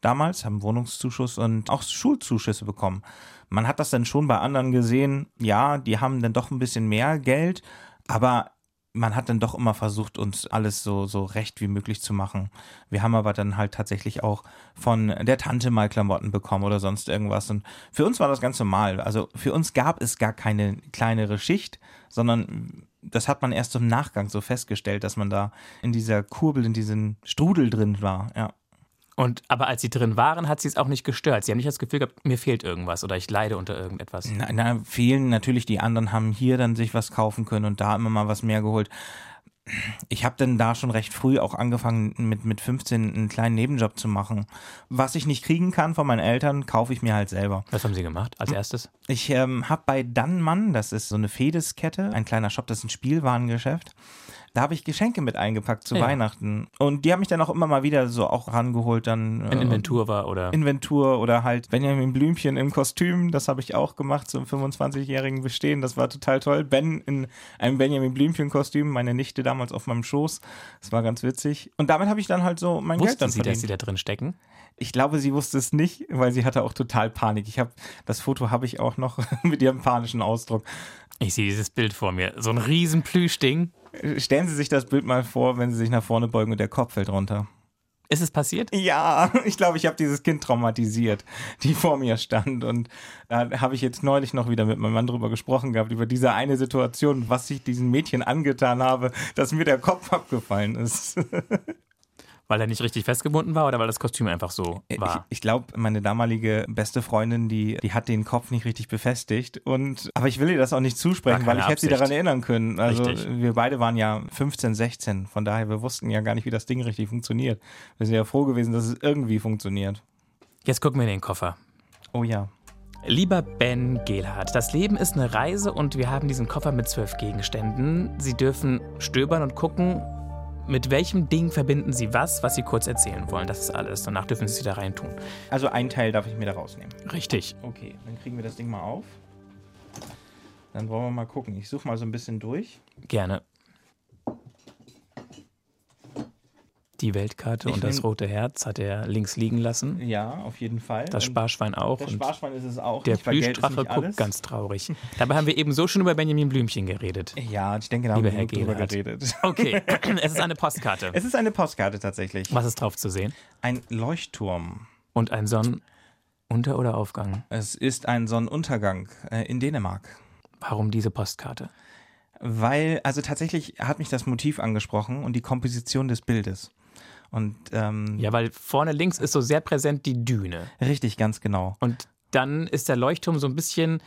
damals, haben Wohnungszuschuss und auch Schulzuschüsse bekommen. Man hat das dann schon bei anderen gesehen. Ja, die haben dann doch ein bisschen mehr Geld. Aber man hat dann doch immer versucht, uns alles so, so recht wie möglich zu machen. Wir haben aber dann halt tatsächlich auch von der Tante mal Klamotten bekommen oder sonst irgendwas. Und für uns war das ganz normal. Also für uns gab es gar keine kleinere Schicht, sondern das hat man erst im Nachgang so festgestellt, dass man da in dieser Kurbel, in diesem Strudel drin war. Ja. Und aber als sie drin waren, hat sie es auch nicht gestört. Sie haben nicht das Gefühl gehabt, mir fehlt irgendwas oder ich leide unter irgendetwas. Na, na, fehlen natürlich die anderen, haben hier dann sich was kaufen können und da immer mal was mehr geholt. Ich habe dann da schon recht früh auch angefangen, mit, mit 15 einen kleinen Nebenjob zu machen. Was ich nicht kriegen kann von meinen Eltern, kaufe ich mir halt selber. Was haben Sie gemacht als erstes? Ich ähm, habe bei Dannmann, das ist so eine Fedeskette, ein kleiner Shop, das ist ein Spielwarengeschäft, Da habe ich Geschenke mit eingepackt zu Ja. Weihnachten. Und die haben mich dann auch immer mal wieder so auch rangeholt. Dann, Ein äh, Inventur war oder. Inventur oder halt Benjamin Blümchen im Kostüm, das habe ich auch gemacht zum 25-jährigen Bestehen, das war total toll. Ben in einem Benjamin Blümchen-Kostüm, meine Nichte damals auf meinem Schoß, das war ganz witzig. Und damit habe ich dann halt so mein Geld Wussten dann Sie, verdient. dass Sie da drin stecken? Ich glaube, sie wusste es nicht, weil sie hatte auch total Panik. Ich habe das Foto habe ich auch noch mit ihrem panischen Ausdruck. Ich sehe dieses Bild vor mir. So ein riesen Plüschding. Stellen Sie sich das Bild mal vor, wenn Sie sich nach vorne beugen und der Kopf fällt runter. Ist es passiert? Ja, ich glaube, ich habe dieses Kind traumatisiert, die vor mir stand. Und da habe ich jetzt neulich noch wieder mit meinem Mann drüber gesprochen gehabt, über diese eine Situation, was ich diesen Mädchen angetan habe, dass mir der Kopf abgefallen ist. Weil er nicht richtig festgebunden war oder weil das Kostüm einfach so Ich, war? ich glaube, meine damalige beste Freundin, die, die hat den Kopf nicht richtig befestigt. Und, aber ich will ihr das auch nicht zusprechen, weil ich hätte sie Absicht. daran erinnern können. Also Richtig. wir beide waren ja 15, 16. Von daher, wir wussten ja gar nicht, wie das Ding richtig funktioniert. Wir sind ja froh gewesen, dass es irgendwie funktioniert. Jetzt gucken wir in den Koffer. Oh ja. Lieber Ben Gehlhardt, das Leben ist eine Reise und wir haben diesen Koffer mit zwölf Gegenständen. Sie dürfen stöbern und gucken, mit welchem Ding verbinden Sie was, was Sie kurz erzählen wollen. Das ist alles. Danach dürfen Sie es wieder reintun. Also ein Teil darf ich mir da rausnehmen. Richtig. Okay, dann kriegen wir das Ding mal auf. Dann wollen wir mal gucken. Ich suche mal so ein bisschen durch. Gerne. Die Weltkarte Ich und das rote Herz hat er links liegen lassen. Ja, auf jeden Fall. Das Sparschwein auch. das Sparschwein ist es auch der Plüschdrache guckt ganz traurig. Dabei haben wir eben so schon über Benjamin Blümchen geredet. Ja, ich denke, da haben wir Herr drüber geredet. Okay, es ist eine Postkarte. Es ist eine Postkarte tatsächlich. Was ist drauf zu sehen? Ein Leuchtturm. Und ein Sonnenunter- oder Aufgang. Es ist ein Sonnenuntergang äh, in Dänemark. Warum diese Postkarte? Weil, also tatsächlich hat mich das Motiv angesprochen und die Komposition des Bildes. Und ähm, Ja, weil vorne links ist so sehr präsent die Düne. richtig, ganz genau. Und dann ist der Leuchtturm so ein bisschen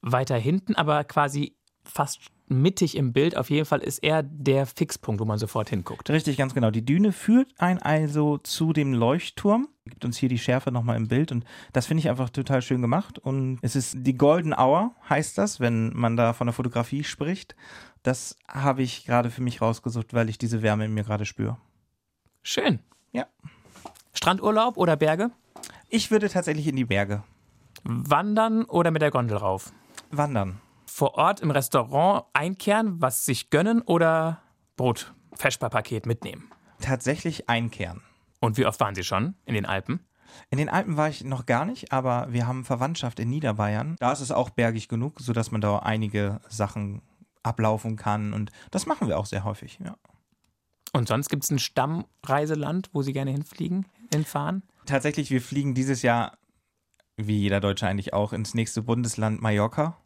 weiter hinten, aber quasi fast mittig im Bild. Auf jeden Fall ist er der Fixpunkt, wo man sofort hinguckt. Richtig, ganz genau. Die Düne führt ein also zu dem Leuchtturm, gibt uns hier die Schärfe nochmal im Bild und das finde ich einfach total schön gemacht. Und es ist die Golden Hour, heißt das, wenn man da von der Fotografie spricht. Das habe ich gerade für mich rausgesucht, weil ich diese Wärme in mir gerade spüre. Schön. Ja. Strandurlaub oder Berge? Ich würde tatsächlich in die Berge Wandern oder mit der Gondel rauf? wandern. Vor Ort im Restaurant einkehren, was sich gönnen oder Brot, Feschbar-Paket mitnehmen? Tatsächlich einkehren. Und wie oft waren Sie schon in den Alpen? In den Alpen war ich noch gar nicht, aber wir haben Verwandtschaft in Niederbayern. Da ist es auch bergig genug, sodass man da einige Sachen ablaufen kann und das machen wir auch sehr häufig. Ja. Und sonst gibt es ein Stammreiseland, wo Sie gerne hinfliegen, hinfahren? Tatsächlich, wir fliegen dieses Jahr, wie jeder Deutsche eigentlich auch, ins nächste Bundesland Mallorca.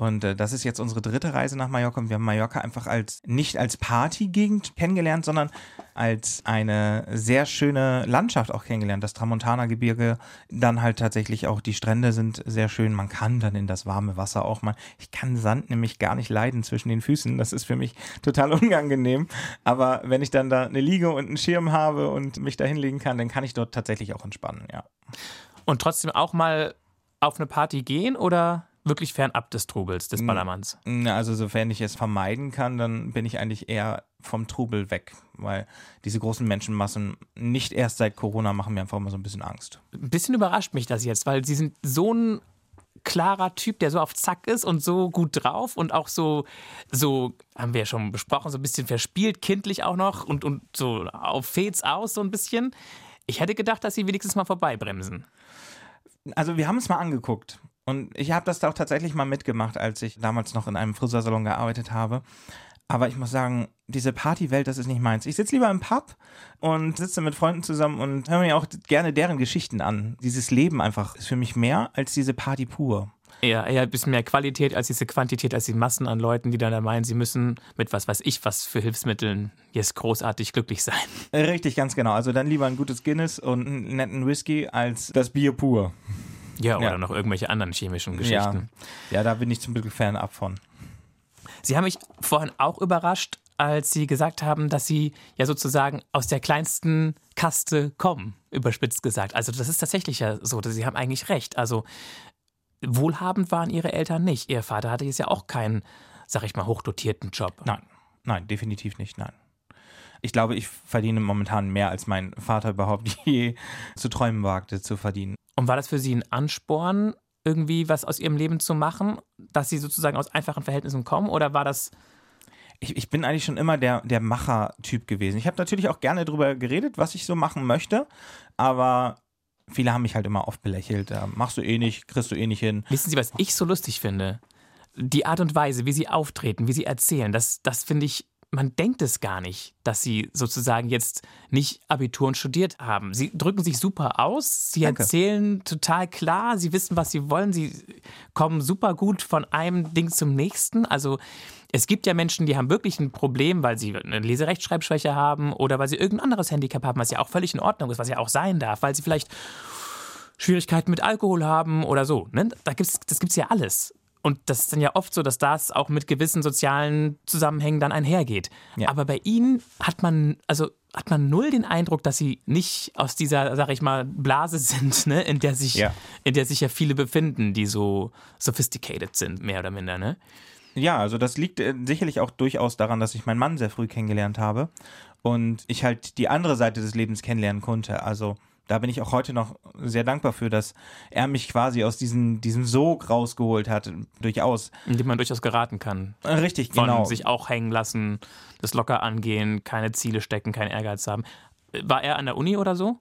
Und äh, das ist jetzt unsere dritte Reise nach Mallorca. Und wir haben Mallorca einfach als nicht als Partygegend kennengelernt, sondern als eine sehr schöne Landschaft auch kennengelernt. Das Tramontana-Gebirge, dann halt tatsächlich auch die Strände sind sehr schön. Man kann dann in das warme Wasser auch mal. Ich kann Sand nämlich gar nicht leiden zwischen den Füßen. Das ist für mich total unangenehm. Aber wenn ich dann da eine Liege und einen Schirm habe und mich da hinlegen kann, dann kann ich dort tatsächlich auch entspannen, ja. Und trotzdem auch mal auf eine Party gehen oder wirklich fernab des Trubels, des Ballermanns? Also sofern ich es vermeiden kann, dann bin ich eigentlich eher vom Trubel weg, weil diese großen Menschenmassen nicht erst seit Corona machen mir einfach immer so ein bisschen Angst. Ein bisschen überrascht mich das jetzt, weil Sie sind so ein klarer Typ, der so auf Zack ist und so gut drauf und auch so, so haben wir ja schon besprochen, so ein bisschen verspielt, kindlich auch noch und, und so auf Fets aus so ein bisschen. Ich hätte gedacht, dass Sie wenigstens mal vorbeibremsen. Also wir haben es mal angeguckt und ich habe das da auch tatsächlich mal mitgemacht, als ich damals noch in einem Friseursalon gearbeitet habe. Aber ich muss sagen, diese Partywelt, das ist nicht meins. Ich sitze lieber im Pub und sitze mit Freunden zusammen und höre mir auch gerne deren Geschichten an. Dieses Leben einfach ist für mich mehr als diese Party pur. Eher, eher ein bisschen mehr Qualität als diese Quantität, als die Massen an Leuten, die dann da meinen, sie müssen mit was weiß ich, was für Hilfsmitteln jetzt großartig glücklich sein. Richtig, ganz genau. Also dann lieber ein gutes Guinness und einen netten Whisky als das Bier pur. Ja, oder Ja. noch irgendwelche anderen chemischen Geschichten. Ja, ja, da bin ich zum Glück fernab von. Sie haben mich vorhin auch überrascht, als Sie gesagt haben, dass Sie ja sozusagen aus der kleinsten Kaste kommen, überspitzt gesagt. Also das ist tatsächlich ja so, dass Sie haben eigentlich recht. Also wohlhabend waren Ihre Eltern nicht. Ihr Vater hatte jetzt ja auch keinen, sag ich mal, hochdotierten Job. Nein. Nein, definitiv nicht, nein. Ich glaube, ich verdiene momentan mehr, als mein Vater überhaupt je zu träumen wagte zu verdienen. Und war das für Sie ein Ansporn, irgendwie was aus Ihrem Leben zu machen, dass Sie sozusagen aus einfachen Verhältnissen kommen? Oder war das ich, ich bin eigentlich schon immer der, der Macher-Typ gewesen. Ich habe natürlich auch gerne darüber geredet, was ich so machen möchte, aber viele haben mich halt immer oft belächelt. Äh, machst du eh nicht, kriegst du eh nicht hin. Wissen Sie, was ich so lustig finde? Die Art und Weise, wie sie auftreten, wie sie erzählen, das, das finde ich man denkt es gar nicht, dass sie sozusagen jetzt nicht Abitur und studiert haben. Sie drücken sich super aus, sie Danke. erzählen total klar, sie wissen, was sie wollen, sie kommen super gut von einem Ding zum nächsten. Also es gibt ja Menschen, die haben wirklich ein Problem, weil sie eine Leserechtschreibschwäche haben oder weil sie irgendein anderes Handicap haben, was ja auch völlig in Ordnung ist, was ja auch sein darf, weil sie vielleicht Schwierigkeiten mit Alkohol haben oder so. Ne? Da gibt's, das gibt es ja alles. Und das ist dann ja oft so, dass das auch mit gewissen sozialen Zusammenhängen dann einhergeht. Ja. Aber bei ihnen hat man, also hat man null den Eindruck, dass sie nicht aus dieser, sag ich mal, Blase sind, ne, in der sich, ja. in der sich ja viele befinden, die so sophisticated sind, mehr oder minder, ne? Ja, also das liegt äh, sicherlich auch durchaus daran, dass ich meinen Mann sehr früh kennengelernt habe und ich halt die andere Seite des Lebens kennenlernen konnte. Also da bin ich auch heute noch sehr dankbar für, dass er mich quasi aus diesem, diesem Sog rausgeholt hat, durchaus. In dem man durchaus geraten kann. Richtig, Von genau. sich auch hängen lassen, das locker angehen, keine Ziele stecken, keinen Ehrgeiz haben. War er an der Uni oder so?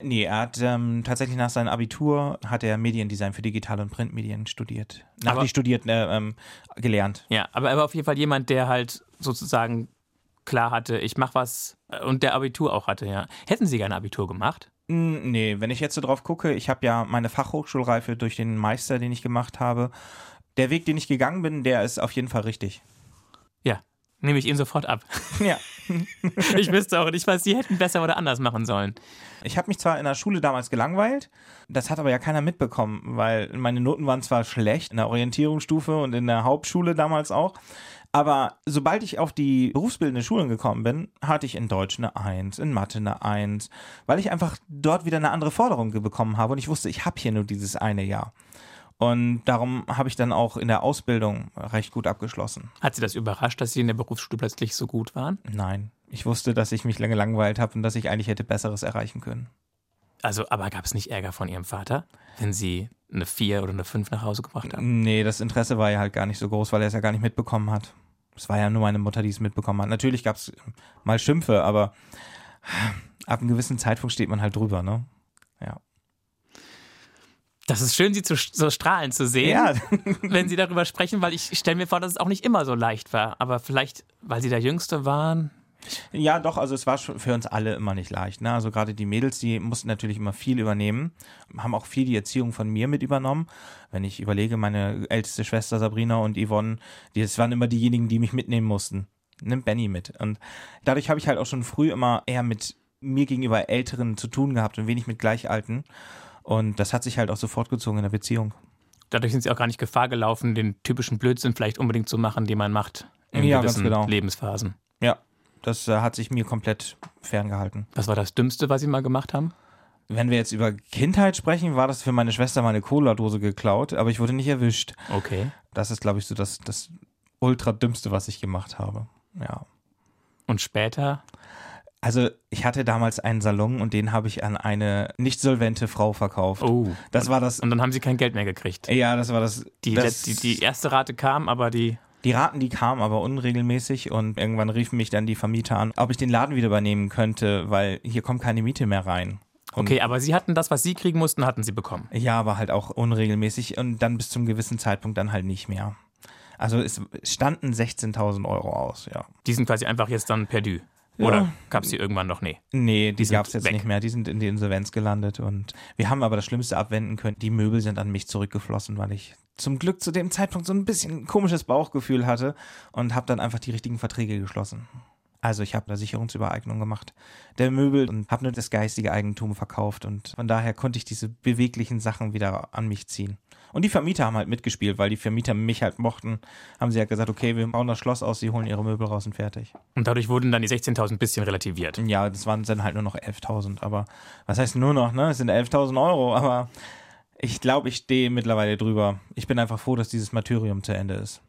Nee, er hat ähm, tatsächlich nach seinem Abitur hat er Mediendesign für Digital- und Printmedien studiert. Nach aber, studiert, äh, ähm, gelernt. Ja, aber er war auf jeden Fall jemand, der halt sozusagen klar hatte, ich mach was äh, und der Abitur auch hatte, ja. Hätten Sie gerne Abitur gemacht? Nee, wenn ich jetzt so drauf gucke, ich habe ja meine Fachhochschulreife durch den Meister, den ich gemacht habe. Der Weg, den ich gegangen bin, der ist auf jeden Fall richtig. Ja, nehme ich Ihnen sofort ab. Ja. ich wüsste auch nicht, was Sie hätten besser oder anders machen sollen. Ich habe mich zwar in der Schule damals gelangweilt, das hat aber ja keiner mitbekommen, weil meine Noten waren zwar schlecht in der Orientierungsstufe und in der Hauptschule damals auch, aber sobald ich auf die berufsbildende Schulen gekommen bin, hatte ich in Deutsch eine Eins, in Mathe eine Eins, weil ich einfach dort wieder eine andere Forderung bekommen habe und ich wusste, ich habe hier nur dieses eine Jahr. Und darum habe ich dann auch in der Ausbildung recht gut abgeschlossen. Hat Sie das überrascht, dass Sie in der Berufsschule plötzlich so gut waren? Nein. Ich wusste, dass ich mich lange langweilt habe und dass ich eigentlich hätte Besseres erreichen können. Also, aber gab es nicht Ärger von Ihrem Vater, wenn Sie eine 4 oder eine 5 nach Hause gebracht haben? Nee, das Interesse war ja halt gar nicht so groß, weil er es ja gar nicht mitbekommen hat. Es war ja nur meine Mutter, die es mitbekommen hat. Natürlich gab es mal Schimpfe, aber ab einem gewissen Zeitpunkt steht man halt drüber, ne? Ja. Das ist schön, Sie zu, so strahlen zu sehen, ja. wenn Sie darüber sprechen, weil ich stelle mir vor, dass es auch nicht immer so leicht war. Aber vielleicht, weil Sie der Jüngste waren, ja, doch, also es war für uns alle immer nicht leicht. Ne? Also gerade die Mädels, die mussten natürlich immer viel übernehmen, haben auch viel die Erziehung von mir mit übernommen. Wenn ich überlege, meine älteste Schwester Sabrina und Yvonne, die, das waren immer diejenigen, die mich mitnehmen mussten. Nimmt Benny mit. Und dadurch habe ich halt auch schon früh immer eher mit mir gegenüber Älteren zu tun gehabt und wenig mit Gleichalten. Und das hat sich halt auch so fortgezogen in der Beziehung. Dadurch sind sie auch gar nicht Gefahr gelaufen, den typischen Blödsinn vielleicht unbedingt zu machen, den man macht in ja, gewissen genau. Lebensphasen. Ja, das äh, hat sich mir komplett ferngehalten. Was war das Dümmste, was Sie mal gemacht haben? Wenn wir jetzt über Kindheit sprechen, war das für meine Schwester meine Cola-Dose geklaut, aber ich wurde nicht erwischt. Okay. Das ist, glaube ich, so das, das ultra dümmste, was ich gemacht habe. Ja. Und später? Also ich hatte damals einen Salon und den habe ich an eine nicht solvente Frau verkauft. Oh. Das war das. Und dann haben Sie kein Geld mehr gekriegt. Ja, das war das. Die, das, die, die erste Rate kam, aber die. Die Raten, die kamen aber unregelmäßig und irgendwann riefen mich dann die Vermieter an, ob ich den Laden wieder übernehmen könnte, weil hier kommt keine Miete mehr rein. Und okay, aber Sie hatten das, was Sie kriegen mussten, hatten Sie bekommen. Ja, aber halt auch unregelmäßig und dann bis zum gewissen Zeitpunkt dann halt nicht mehr. Also es standen 16.000 Euro aus, ja. Die sind quasi einfach jetzt dann perdu. Oder ja. gab es die irgendwann noch? Nee. Nee, die, die gab es jetzt weg. nicht mehr. Die sind in die Insolvenz gelandet. Und wir haben aber das Schlimmste abwenden können. Die Möbel sind an mich zurückgeflossen, weil ich zum Glück zu dem Zeitpunkt so ein bisschen komisches Bauchgefühl hatte und habe dann einfach die richtigen Verträge geschlossen. Also ich habe eine Sicherungsübereignung gemacht der Möbel und habe nur das geistige Eigentum verkauft und von daher konnte ich diese beweglichen Sachen wieder an mich ziehen. Und die Vermieter haben halt mitgespielt, weil die Vermieter mich halt mochten, haben sie halt gesagt, okay, wir bauen das Schloss aus, sie holen ihre Möbel raus und fertig. Und dadurch wurden dann die 16.000 ein bisschen relativiert. Ja, das waren dann halt nur noch 11.000, aber was heißt nur noch, ne? Es sind 11.000 Euro, aber ich glaube, ich stehe mittlerweile drüber. Ich bin einfach froh, dass dieses Martyrium zu Ende ist.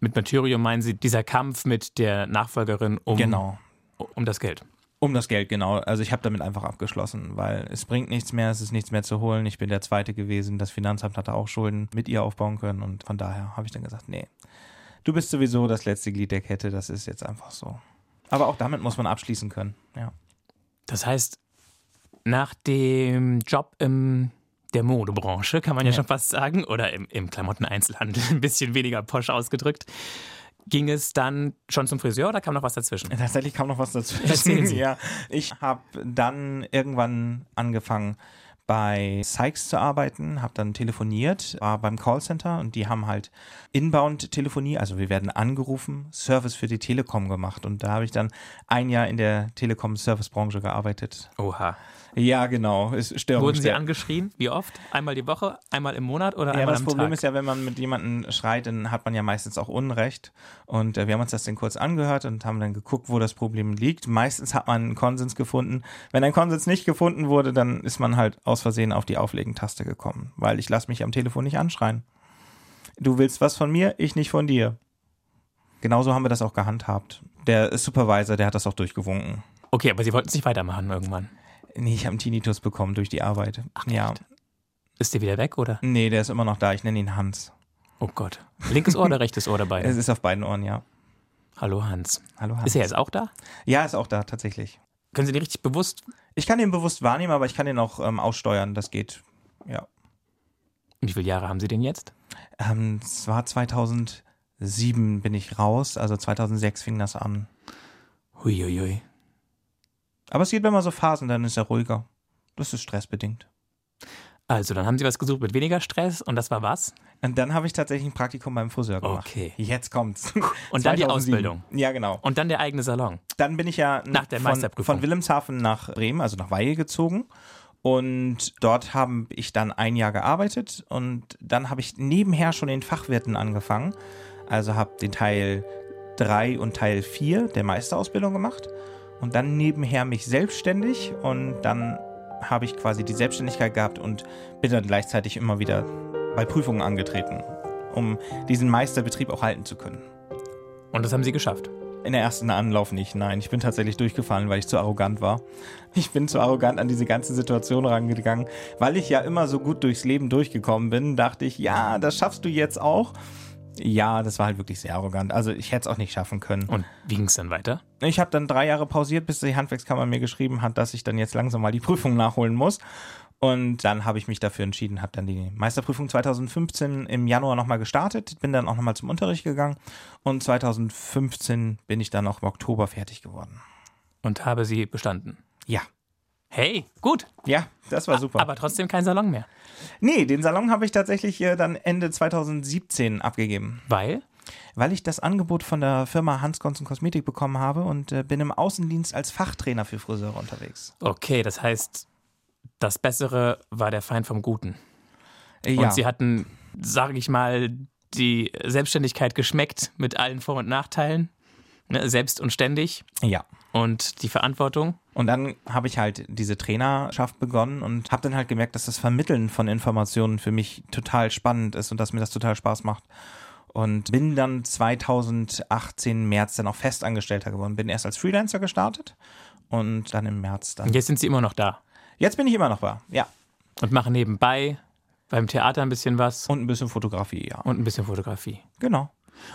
mit Martyrium meinen Sie dieser Kampf mit der Nachfolgerin um, Genau. um das Geld. Um das Geld, genau. Also ich habe damit einfach abgeschlossen, weil es bringt nichts mehr, es ist nichts mehr zu holen. Ich bin der Zweite gewesen. Das Finanzamt hatte auch Schulden mit ihr aufbauen können und von daher habe ich dann gesagt, nee, du bist sowieso das letzte Glied der Kette, das ist jetzt einfach so. Aber auch damit muss man abschließen können, ja. Das heißt, nach dem Job im der Modebranche, kann man ja, Ja. schon fast sagen, oder im, im Klamotteneinzelhandel, ein bisschen weniger posch ausgedrückt, ging es dann schon zum Friseur oder kam noch was dazwischen? Tatsächlich kam noch was Erzählen dazwischen. Sie. Ja, ich habe dann irgendwann angefangen bei Sykes zu arbeiten, habe dann telefoniert, war beim Callcenter und die haben halt Inbound-Telefonie, also wir werden angerufen, Service für die Telekom gemacht und da habe ich dann ein Jahr in der Telekom-Service-Branche gearbeitet. Oha. Ja, genau, ist Wurden Sie angeschrien? Wie oft? Einmal die Woche, einmal im Monat oder Ja, einmal das am Problem Tag? ist ja, wenn man mit jemandem schreit, dann hat man ja meistens auch Unrecht. Und äh, wir haben uns das dann kurz angehört und haben dann geguckt, wo das Problem liegt. Meistens hat man einen Konsens gefunden. Wenn ein Konsens nicht gefunden wurde, dann ist man halt aus Versehen auf die Auflegen-Taste gekommen. Weil ich lasse mich am Telefon nicht anschreien. Du willst was von mir, ich nicht von dir. Genauso haben wir das auch gehandhabt. Der Supervisor, der hat das auch durchgewunken. Okay, aber Sie wollten es nicht weitermachen irgendwann. Nee, ich habe einen Tinnitus bekommen durch die Arbeit. ja. echt? Ist der wieder weg oder? Nee, der ist immer noch da. Ich nenne ihn Hans. Oh Gott. Linkes Ohr oder rechtes Ohr dabei? Es ist auf beiden Ohren, ja. Hallo Hans. Hallo Hans. Ist er jetzt auch da? Ja, ist auch da, tatsächlich. Können Sie den richtig bewusst? Ich kann den bewusst wahrnehmen, aber ich kann den auch ähm, aussteuern. Das geht. Ja. Wie viele Jahre haben Sie den jetzt? Ähm, es war 2007 bin ich raus, also 2006 fing das an. Huiuiui. Aber es geht immer so Phasen, dann ist er ruhiger. Das ist stressbedingt. Also, dann haben Sie was gesucht mit weniger Stress und das war was? Und dann habe ich tatsächlich ein Praktikum beim Friseur gemacht. Okay. Jetzt kommt's. Und dann die 2007. Ausbildung. Ja, genau. Und dann der eigene Salon. Dann bin ich ja Nach der von, von Wilhelmshaven nach Bremen, also nach Weihe gezogen. Und dort habe ich dann ein Jahr gearbeitet und dann habe ich nebenher schon den Fachwirten angefangen. Also habe den Teil 3 und Teil 4 der Meisterausbildung gemacht und dann nebenher mich selbstständig und dann habe ich quasi die Selbstständigkeit gehabt und bin dann gleichzeitig immer wieder bei Prüfungen angetreten, um diesen Meisterbetrieb auch halten zu können. Und das haben Sie geschafft. In der ersten Anlauf nicht, nein. Ich bin tatsächlich durchgefallen, weil ich zu arrogant war. Ich bin zu arrogant an diese ganze Situation rangegangen. Weil ich ja immer so gut durchs Leben durchgekommen bin, dachte ich, ja, das schaffst du jetzt auch. Ja, das war halt wirklich sehr arrogant. Also ich hätte es auch nicht schaffen können. Und wie ging es dann weiter? Ich habe dann drei Jahre pausiert, bis die Handwerkskammer mir geschrieben hat, dass ich dann jetzt langsam mal die Prüfung nachholen muss. Und dann habe ich mich dafür entschieden, habe dann die Meisterprüfung 2015 im Januar nochmal gestartet, bin dann auch nochmal zum Unterricht gegangen und 2015 bin ich dann auch im Oktober fertig geworden. Und habe sie bestanden. Ja. Hey, gut. Ja, das war super. Aber trotzdem kein Salon mehr. Nee, den Salon habe ich tatsächlich äh, dann Ende 2017 abgegeben, Weil? weil ich das Angebot von der Firma Hans Konzen Kosmetik bekommen habe und äh, bin im Außendienst als Fachtrainer für Friseure unterwegs. Okay, das heißt, das Bessere war der Feind vom Guten. Äh, Und Sie hatten, sage ich mal, die Selbstständigkeit geschmeckt mit allen Vor- und Nachteilen. Ne, selbst und ständig. ja. Und die Verantwortung. Und dann habe ich halt diese Trainerschaft begonnen und habe dann halt gemerkt, dass das Vermitteln von Informationen für mich total spannend ist und dass mir das total Spaß macht. Und bin dann 2018 März dann auch Festangestellter geworden. Bin erst als Freelancer gestartet und dann im März dann. Und jetzt sind Sie immer noch da. Jetzt bin ich immer noch da, ja. Und machen nebenbei beim Theater ein bisschen was Und ein bisschen Fotografie, ja. und ein bisschen Fotografie. Genau.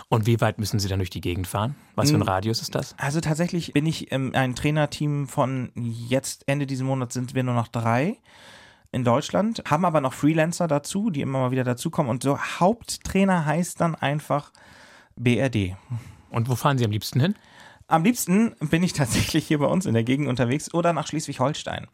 Und wie weit müssen Sie dann durch die Gegend fahren? Was für ein Radius ist das? Also tatsächlich bin ich ähm, ein Trainerteam von jetzt Ende diesen Monats sind wir nur noch drei in Deutschland, haben aber noch Freelancer dazu, die immer mal wieder dazukommen und so Haupttrainer heißt dann einfach BRD. Und wo fahren Sie am liebsten hin? Am liebsten bin ich tatsächlich hier bei uns in der Gegend unterwegs oder nach Schleswig-Holstein,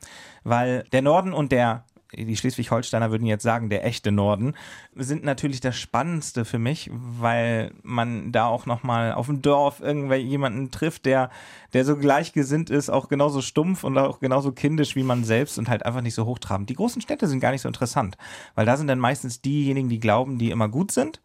weil der Norden und der die Schleswig-Holsteiner würden jetzt sagen, der echte Norden, sind natürlich das Spannendste für mich, weil man da auch nochmal auf dem Dorf irgendjemanden trifft, der, der so gleichgesinnt ist, auch genauso stumpf und auch genauso kindisch wie man selbst und halt einfach nicht so hochtrabend. Die großen Städte sind gar nicht so interessant, weil da sind dann meistens diejenigen, die glauben, die immer gut sind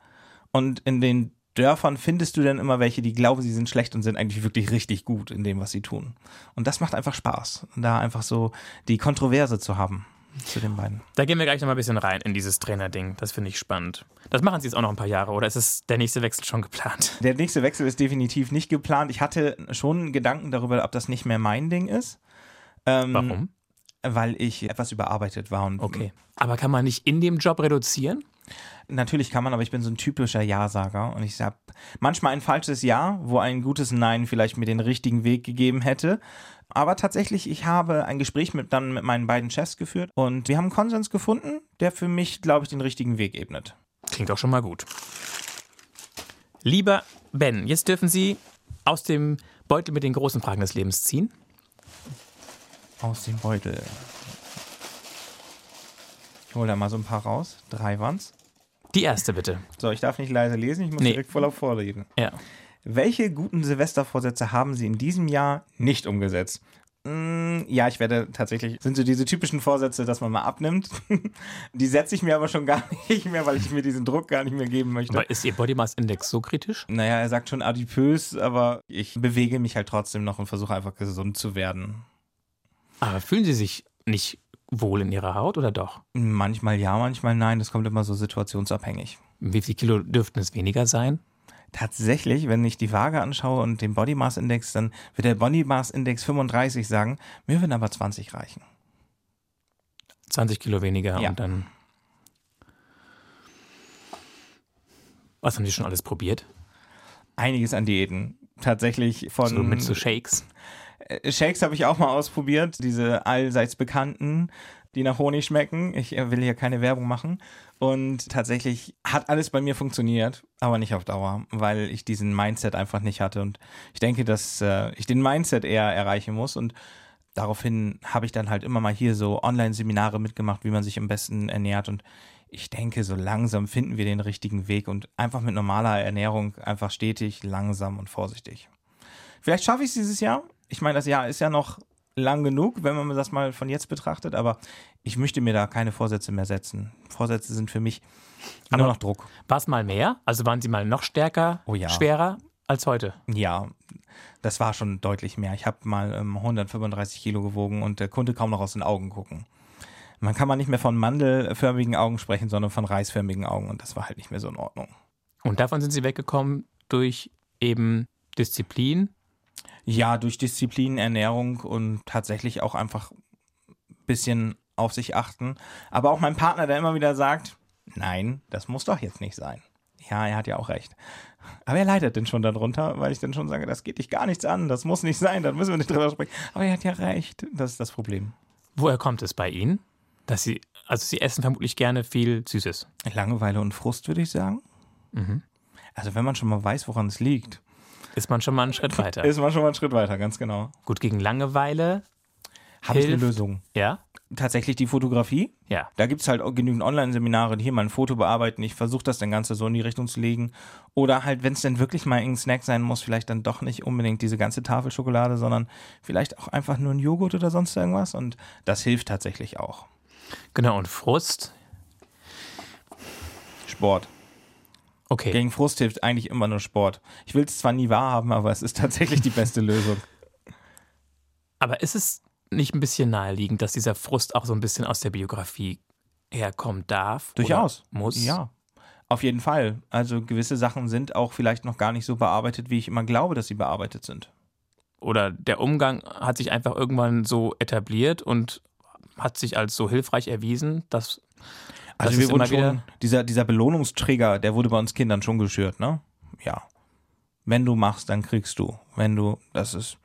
und in den Dörfern findest du dann immer welche, die glauben, sie sind schlecht und sind eigentlich wirklich richtig gut in dem, was sie tun. Und das macht einfach Spaß, da einfach so die Kontroverse zu haben. Zu den beiden. Da gehen wir gleich noch mal ein bisschen rein in dieses Trainerding. Das finde ich spannend. Das machen Sie jetzt auch noch ein paar Jahre oder ist es der nächste Wechsel schon geplant? Der nächste Wechsel ist definitiv nicht geplant. Ich hatte schon Gedanken darüber, ob das nicht mehr mein Ding ist. Ähm, Warum? Weil ich etwas überarbeitet war. Und Okay. Aber kann man nicht in dem Job reduzieren? Natürlich kann man, aber ich bin so ein typischer Ja-Sager und ich sag manchmal ein falsches Ja, wo ein gutes Nein vielleicht mir den richtigen Weg gegeben hätte. Aber tatsächlich, ich habe ein Gespräch mit, dann mit meinen beiden Chefs geführt und wir haben einen Konsens gefunden, der für mich, glaube ich, den richtigen Weg ebnet. Klingt auch schon mal gut. Lieber Ben, jetzt dürfen Sie aus dem Beutel mit den großen Fragen des Lebens ziehen. Aus dem Beutel. Ich hole da mal so ein paar raus. Drei waren's. Die erste bitte. So, ich darf nicht leise lesen, ich muss Nee. direkt voll auf vorreden. Ja. Welche guten Silvestervorsätze haben Sie in diesem Jahr nicht umgesetzt? Mm, Ja, ich werde tatsächlich, sind so diese typischen Vorsätze, dass man mal abnimmt. Die setze ich mir aber schon gar nicht mehr, weil ich mir diesen Druck gar nicht mehr geben möchte. Aber ist Ihr Body Mass Index so kritisch? Naja, er sagt schon adipös, aber ich bewege mich halt trotzdem noch und versuche einfach gesund zu werden. Aber fühlen Sie sich nicht wohl in Ihrer Haut oder doch? Manchmal ja, manchmal nein. Das kommt immer so situationsabhängig. Wie viel Kilo dürften es weniger sein? Tatsächlich, wenn ich die Waage anschaue und den Body Mass Index, dann wird der Body Mass Index 35 sagen. Mir würden aber 20 reichen. 20 Kilo weniger Ja. und dann. Was haben Sie schon alles probiert? Einiges an Diäten. Tatsächlich von So mit so Shakes. Äh, Shakes habe ich auch mal ausprobiert, diese allseits bekannten, die nach Honig schmecken. Ich äh, will hier keine Werbung machen. Und tatsächlich hat alles bei mir funktioniert, aber nicht auf Dauer, weil ich diesen Mindset einfach nicht hatte. Und ich denke, dass äh, ich den Mindset eher erreichen muss. Und daraufhin habe ich dann halt immer mal hier so Online-Seminare mitgemacht, wie man sich am besten ernährt. Und ich denke, so langsam finden wir den richtigen Weg und einfach mit normaler Ernährung einfach stetig, langsam und vorsichtig. Vielleicht schaffe ich es dieses Jahr. Ich meine, das Jahr ist ja noch lang genug, wenn man das mal von jetzt betrachtet, aber ich möchte mir da keine Vorsätze mehr setzen. Vorsätze sind für mich Aber- nur noch Druck. War es mal mehr? Also waren Sie mal noch stärker, Oh ja. schwerer als heute? Ja, das war schon deutlich mehr. Ich habe mal ähm, 135 Kilo gewogen und äh, konnte kaum noch aus den Augen gucken. Man kann mal nicht mehr von mandelförmigen Augen sprechen, sondern von reisförmigen Augen und das war halt nicht mehr so in Ordnung. Und davon sind Sie weggekommen durch eben Disziplin. Ja, durch Disziplin, Ernährung und tatsächlich auch einfach ein bisschen auf sich achten. Aber auch mein Partner, der immer wieder sagt, nein, das muss doch jetzt nicht sein. Ja, er hat ja auch recht. Aber er leidet denn schon darunter, weil ich dann schon sage, das geht dich gar nichts an, das muss nicht sein, dann müssen wir nicht drüber sprechen. Aber er hat ja recht, das ist das Problem. Woher kommt es bei Ihnen? Dass Sie, also Sie essen vermutlich gerne viel Süßes. Langeweile und Frust, würde ich sagen. Also wenn man schon mal weiß, woran es liegt, Ist man schon mal einen Schritt weiter. ist man schon mal einen Schritt weiter, ganz genau. Gut, gegen Langeweile, Habe ich eine. Lösung. ja? Tatsächlich die Fotografie. Ja. Da gibt es halt genügend Online-Seminare, die hier mal ein Foto bearbeiten. Ich versuche das dann Ganze so in die Richtung zu legen. Oder halt, wenn es denn wirklich mal ein Snack sein muss, vielleicht dann doch nicht unbedingt diese ganze Tafel Schokolade, sondern vielleicht auch einfach nur ein Joghurt oder sonst irgendwas. Und das hilft tatsächlich auch. Genau, und Frust. Sport. Okay. Gegen Frust hilft eigentlich immer nur Sport. Ich will es zwar nie wahrhaben, aber es ist tatsächlich die beste Lösung. Aber ist es nicht ein bisschen naheliegend, dass dieser Frust auch so ein bisschen aus der Biografie herkommen darf? Durchaus. Muss? Ja. Auf jeden Fall. Also gewisse Sachen sind auch vielleicht noch gar nicht so bearbeitet, wie ich immer glaube, dass sie bearbeitet sind. Oder der Umgang hat sich einfach irgendwann so etabliert und hat sich als so hilfreich erwiesen, dass Also wir wurden schon, dieser, dieser Belohnungsträger, der wurde bei uns Kindern schon geschürt, ne? Ja. Wenn du machst, dann kriegst du. Wenn du, das ist,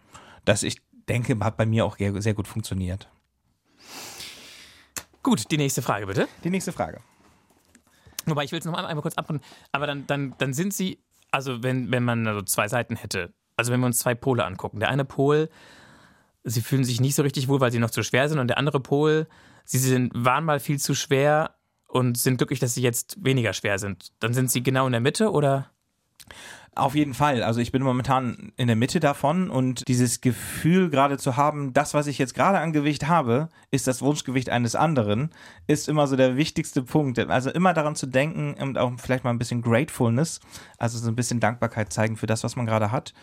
das ich denke, hat bei mir auch sehr sehr gut funktioniert. Gut, die nächste Frage bitte. Die nächste Frage. Wobei ich will es noch einmal, einmal kurz abrunden. Aber dann, dann, dann sind sie, also wenn, wenn man also zwei Seiten hätte, also wenn wir uns zwei Pole angucken. Der eine Pol, sie fühlen sich nicht so richtig wohl, weil sie noch zu schwer sind. Und der andere Pol, sie sind, waren mal viel zu schwer und sind glücklich, dass sie jetzt weniger schwer sind. Dann sind sie genau in der Mitte oder? Auf jeden Fall. Also ich bin momentan in der Mitte davon und dieses Gefühl gerade zu haben, das, was ich jetzt gerade an Gewicht habe, ist das Wunschgewicht eines anderen, ist immer so der wichtigste Punkt. Also immer daran zu denken und auch vielleicht mal ein bisschen Gratefulness, also so ein bisschen Dankbarkeit zeigen für das, was man gerade hat.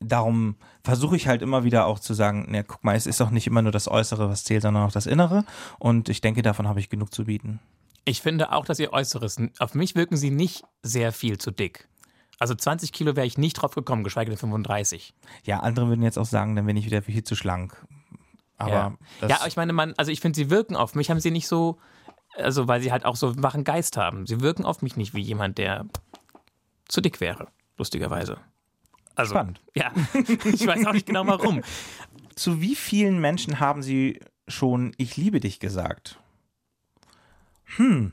Darum versuche ich halt immer wieder auch zu sagen, ne, guck mal, es ist doch nicht immer nur das Äußere, was zählt, sondern auch das Innere. Und ich denke, davon habe ich genug zu bieten. Ich finde auch, dass ihr Äußeres, auf mich wirken sie nicht sehr viel zu dick. Also 20 Kilo wäre ich nicht drauf gekommen, geschweige denn 35. Ja, andere würden jetzt auch sagen, dann bin ich wieder viel zu schlank. Aber ja, ja aber ich meine, man, also ich finde, sie wirken auf mich, haben sie nicht so, also weil sie halt auch so einen wachen Geist haben. Sie wirken auf mich nicht wie jemand, der zu dick wäre, lustigerweise. Also, Spannend. Ja, ich weiß auch nicht genau warum. Zu wie vielen Menschen haben Sie schon Ich liebe dich gesagt? Hm.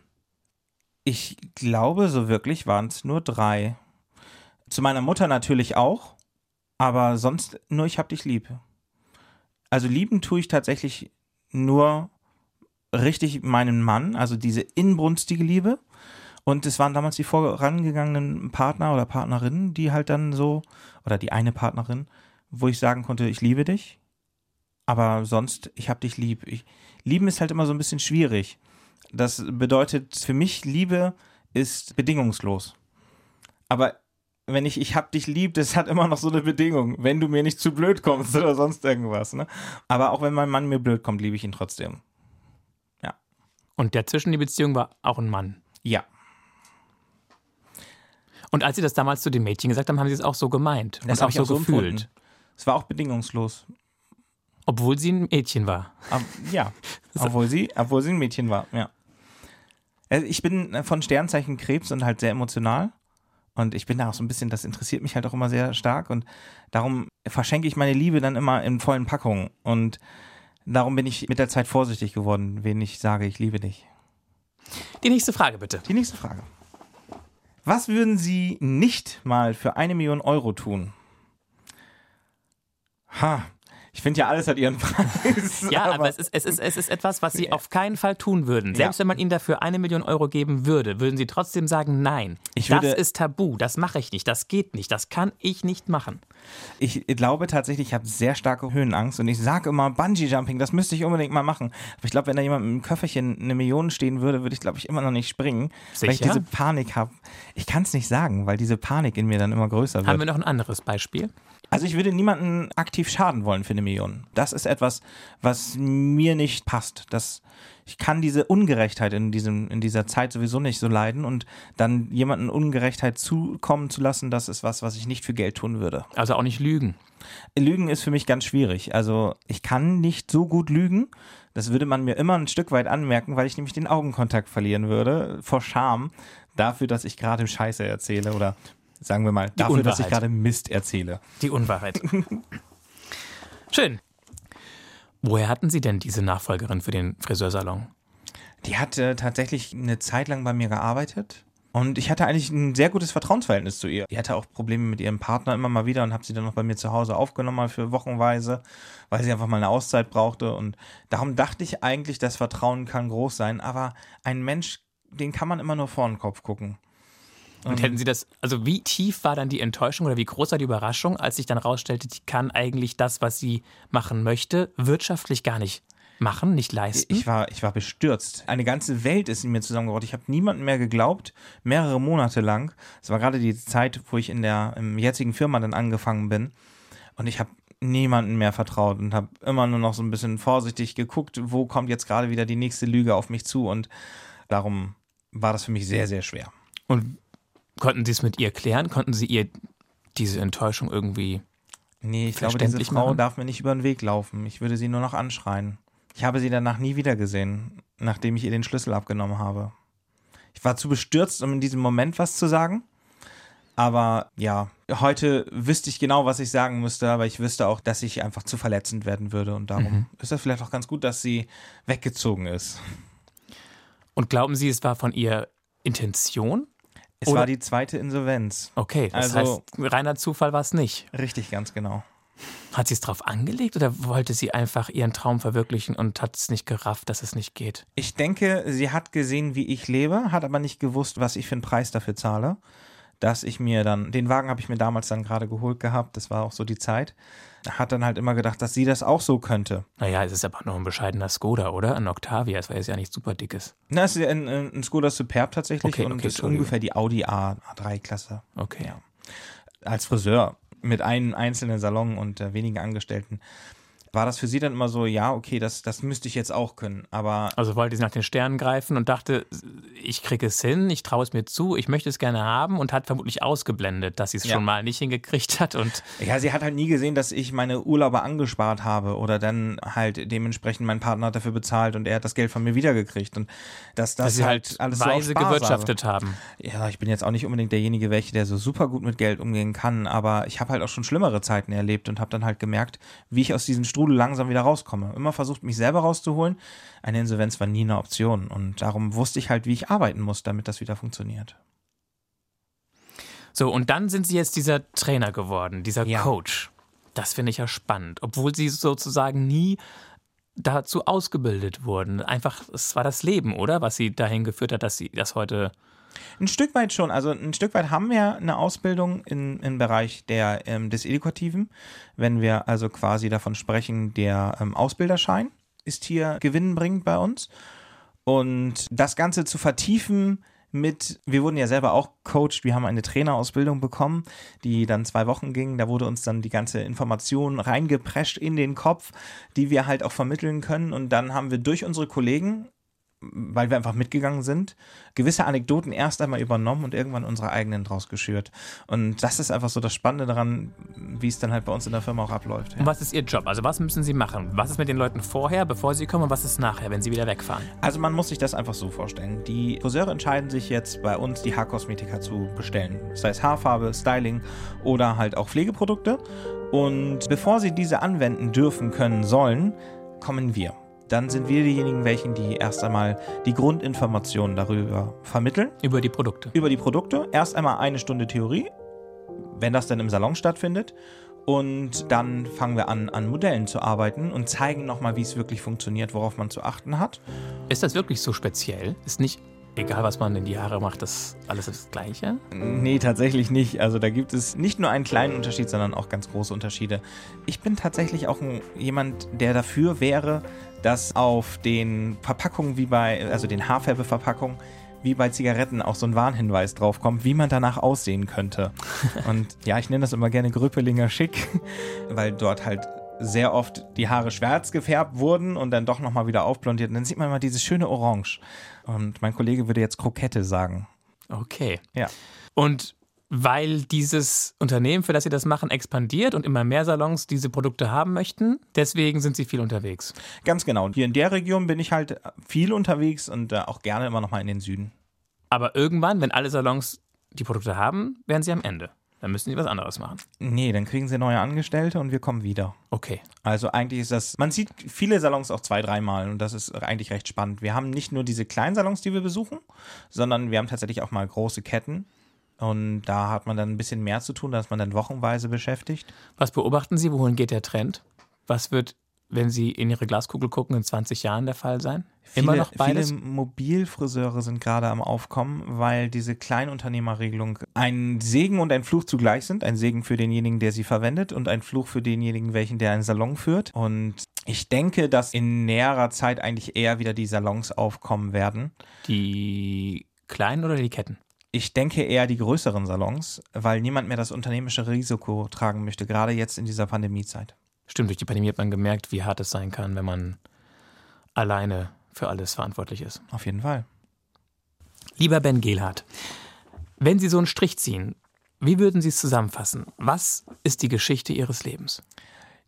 Ich glaube, so wirklich waren es nur drei. Zu meiner Mutter natürlich auch, aber sonst nur ich hab dich lieb. Also lieben tue ich tatsächlich nur richtig meinen Mann, also diese inbrünstige Liebe. Und es waren damals die vorangegangenen Partner oder Partnerinnen, die halt dann so, oder die eine Partnerin, wo ich sagen konnte, ich liebe dich. Aber sonst, ich hab dich lieb. Ich, lieben ist halt immer so ein bisschen schwierig. Das bedeutet, für mich, Liebe ist bedingungslos. Aber wenn ich ich hab dich lieb, das hat immer noch so eine Bedingung, wenn du mir nicht zu blöd kommst oder sonst irgendwas. Ne? Aber auch wenn mein Mann mir blöd kommt, liebe ich ihn trotzdem. Ja. Und der zwischen die Beziehung war auch ein Mann. Ja. Und als Sie das damals zu den Mädchen gesagt haben, haben Sie es auch so gemeint das und auch ich so auch so gefühlt. Es war auch bedingungslos. Obwohl sie ein Mädchen war. Ab, ja, obwohl sie, obwohl sie ein Mädchen war, ja. Also Ich bin von Sternzeichen Krebs und halt sehr emotional. Und ich bin da auch so ein bisschen, das interessiert mich halt auch immer sehr stark. Und darum verschenke ich meine Liebe dann immer in vollen Packungen. Und darum bin ich mit der Zeit vorsichtig geworden, wen ich sage, ich liebe dich. Die nächste Frage bitte. Die nächste Frage. Was würden Sie nicht mal für eine Million Euro tun? Ha, ich finde ja, alles hat ihren Preis. Ja, aber, aber es, ist, es, ist, es ist etwas, was Sie auf keinen Fall tun würden. Selbst Ja. wenn man Ihnen dafür eine Million Euro geben würde, würden Sie trotzdem sagen, nein, Ich das würde- ist tabu, das mache ich nicht, das geht nicht, das kann ich nicht machen. Ich glaube tatsächlich, ich habe sehr starke Höhenangst und ich sage immer, Bungee-Jumping, das müsste ich unbedingt mal machen. Aber ich glaube, wenn da jemand mit einem Köfferchen eine Million stehen würde, würde ich, glaube ich, immer noch nicht springen, weil ich Sicher? diese Panik habe. Ich kann es nicht sagen, weil diese Panik in mir dann immer größer Haben wird. wir noch ein anderes Beispiel? Also ich würde niemanden aktiv schaden wollen für eine Million. Das ist etwas, was mir nicht passt. Das, ich kann diese Ungerechtheit in, diesem, in dieser Zeit sowieso nicht so leiden und dann jemanden Ungerechtheit zukommen zu lassen, das ist was, was ich nicht für Geld tun würde. Also auch nicht lügen. Lügen ist für mich ganz schwierig. Also ich kann nicht so gut lügen. Das würde man mir immer ein Stück weit anmerken, weil ich nämlich den Augenkontakt verlieren würde vor Scham dafür, dass ich gerade Scheiße erzähle oder sagen wir mal dafür, dass ich Unwahrheit. gerade Mist erzähle. Die Unwahrheit. Schön. Woher hatten Sie denn diese Nachfolgerin für den Friseursalon? Die hat äh, tatsächlich eine Zeit lang bei mir gearbeitet. Und ich hatte eigentlich ein sehr gutes Vertrauensverhältnis zu ihr. Die hatte auch Probleme mit ihrem Partner immer mal wieder und habe sie dann noch bei mir zu Hause aufgenommen, mal für wochenweise, weil sie einfach mal eine Auszeit brauchte. Und darum dachte ich eigentlich, das Vertrauen kann groß sein. Aber ein Mensch, den kann man immer nur vor den Kopf gucken. Und hätten Sie das, also wie tief war dann die Enttäuschung oder wie groß war die Überraschung, als sich dann rausstellte, die kann eigentlich das, was sie machen möchte, wirtschaftlich gar nicht machen, nicht leisten? Ich war, ich war bestürzt. Eine ganze Welt ist in mir zusammengebracht. Ich habe niemandem mehr geglaubt, mehrere Monate lang. Es war gerade die Zeit, wo ich in der im jetzigen Firma dann angefangen bin. Und ich habe niemanden mehr vertraut und habe immer nur noch so ein bisschen vorsichtig geguckt, wo kommt jetzt gerade wieder die nächste Lüge auf mich zu. Und darum war das für mich sehr, sehr schwer. Und konnten Sie es mit ihr klären? Konnten Sie ihr diese Enttäuschung irgendwie Nee, ich glaube, diese Frau machen? darf mir nicht über den Weg laufen. Ich würde sie nur noch anschreien. Ich habe sie danach nie wieder gesehen, nachdem ich ihr den Schlüssel abgenommen habe. Ich war zu bestürzt, um in diesem Moment was zu sagen. Aber ja, heute wüsste ich genau, was ich sagen müsste, aber ich wüsste auch, dass ich einfach zu verletzend werden würde. Und darum Mhm. ist das vielleicht auch ganz gut, dass sie weggezogen ist. Und glauben Sie, es war von ihr Intention? Es Oder- war die zweite Insolvenz. Okay, das Also- heißt, reiner Zufall war es nicht. Richtig, ganz genau. Hat sie es drauf angelegt oder wollte sie einfach ihren Traum verwirklichen und hat es nicht gerafft, dass es nicht geht? Ich denke, sie hat gesehen, wie ich lebe, hat aber nicht gewusst, was ich für einen Preis dafür zahle. dass ich mir dann, den Wagen habe ich mir damals dann gerade geholt gehabt, das war auch so die Zeit, hat dann halt immer gedacht, dass sie das auch so könnte. Naja, es ist aber noch ein bescheidener Skoda, oder? Ein Octavia, es war jetzt ja nicht super dickes. Na, es ist ein, ein Skoda Superb tatsächlich Okay, und okay, ist ungefähr die Audi A, A3-Klasse. Okay. Ja. Als Friseur mit einem einzelnen Salon und äh, wenigen Angestellten war das für sie dann immer so, ja, okay, das, das müsste ich jetzt auch können. Aber Also wollte sie nach den Sternen greifen und dachte, ich kriege es hin, ich traue es mir zu, ich möchte es gerne haben und hat vermutlich ausgeblendet, dass sie es Ja. schon mal nicht hingekriegt hat und ja, sie hat halt nie gesehen, dass ich meine Urlaube angespart habe oder dann halt dementsprechend mein Partner hat dafür bezahlt und er hat das Geld von mir wiedergekriegt und dass das dass sie halt alles so auf weise Spaß gewirtschaftet haben. Ja, ich bin jetzt auch nicht unbedingt derjenige, welche, der so super gut mit Geld umgehen kann, aber ich habe halt auch schon schlimmere Zeiten erlebt und habe dann halt gemerkt, wie ich aus diesem Strudel langsam wieder rauskomme. Immer versucht, mich selber rauszuholen. Eine Insolvenz war nie eine Option und darum wusste ich halt, wie ich arbeiten muss, damit das wieder funktioniert. So, und dann sind sie jetzt dieser Trainer geworden, dieser Ja. Coach. Das finde ich ja spannend, obwohl sie sozusagen nie dazu ausgebildet wurden. Einfach, es war das Leben, oder? Was sie dahin geführt hat, dass sie das heute. Ein Stück weit schon. Also ein Stück weit haben wir eine Ausbildung in, im Bereich der, ähm, des Edukativen. Wenn wir also quasi davon sprechen, der ähm, Ausbilderschein ist hier gewinnbringend bei uns. Und das Ganze zu vertiefen mit, wir wurden ja selber auch coacht, wir haben eine Trainerausbildung bekommen, die dann zwei Wochen ging. Da wurde uns dann die ganze Information reingeprescht in den Kopf, die wir halt auch vermitteln können. Und dann haben wir durch unsere Kollegen weil wir einfach mitgegangen sind, gewisse Anekdoten erst einmal übernommen und irgendwann unsere eigenen draus geschürt. Und das ist einfach so das Spannende daran, wie es dann halt bei uns in der Firma auch abläuft. Und Ja. was ist ihr Job? Also, was müssen sie machen? Was ist mit den Leuten vorher, bevor sie kommen, und was ist nachher, wenn sie wieder wegfahren? Also man muss sich das einfach so vorstellen. Die Friseure entscheiden sich jetzt bei uns, die Haarkosmetika zu bestellen. Sei es Haarfarbe, Styling oder halt auch Pflegeprodukte. Und bevor sie diese anwenden dürfen, können, sollen, kommen wir. Dann sind wir diejenigen, welchen die erst einmal die Grundinformationen darüber vermitteln. Über die Produkte. über die Produkte. Erst einmal eine Stunde Theorie, wenn das dann im Salon stattfindet. Und dann fangen wir an, an Modellen zu arbeiten und zeigen nochmal, wie es wirklich funktioniert, worauf man zu achten hat. Ist das wirklich so speziell? Ist nicht, egal was man in die Haare macht, das alles das Gleiche? Nee, tatsächlich nicht. Also da gibt es nicht nur einen kleinen Unterschied, sondern auch ganz große Unterschiede. Ich bin tatsächlich auch ein, jemand, der dafür wäre, dass auf den Verpackungen wie bei, also den Haarfärbeverpackungen, wie bei Zigaretten auch so ein Warnhinweis draufkommt, wie man danach aussehen könnte. Und ja, ich nenne das immer gerne Gröpelinger schick, weil dort halt sehr oft die Haare schwarz gefärbt wurden und dann doch nochmal wieder aufblondiert. Und dann sieht man immer dieses schöne Orange. Und mein Kollege würde jetzt Krokette sagen. Okay. Ja. Und weil dieses Unternehmen, für das sie das machen, expandiert und immer mehr Salons diese Produkte haben möchten, deswegen sind sie viel unterwegs. Ganz genau. Hier in der Region bin ich halt viel unterwegs und äh, auch gerne immer noch mal in den Süden. Aber irgendwann, wenn alle Salons die Produkte haben, wären sie am Ende. Dann müssen sie was anderes machen. Nee, dann kriegen sie neue Angestellte und wir kommen wieder. Okay. Also eigentlich ist das, man sieht viele Salons auch zwei, dreimal und das ist eigentlich recht spannend. Wir haben nicht nur diese kleinen Salons, die wir besuchen, sondern wir haben tatsächlich auch mal große Ketten. Und da hat man dann ein bisschen mehr zu tun, da ist man dann wochenweise beschäftigt. Was beobachten Sie? Wohin geht der Trend? Was wird, wenn Sie in Ihre Glaskugel gucken, in 20 Jahren der Fall sein? Immer noch beides? Viele Mobilfriseure sind gerade am Aufkommen, weil diese Kleinunternehmerregelung ein Segen und ein Fluch zugleich sind. Ein Segen für denjenigen, der sie verwendet und ein Fluch für denjenigen, welchen der einen Salon führt. Und ich denke, dass in näherer Zeit eigentlich eher wieder die Salons aufkommen werden. Die kleinen oder die Ketten? Ich denke eher die größeren Salons, weil niemand mehr das unternehmerische Risiko tragen möchte, gerade jetzt in dieser Pandemiezeit. Stimmt, durch die Pandemie hat man gemerkt, wie hart es sein kann, wenn man alleine für alles verantwortlich ist. Auf jeden Fall. Lieber Ben Gehlhardt, wenn Sie so einen Strich ziehen, wie würden Sie es zusammenfassen? Was ist die Geschichte Ihres Lebens?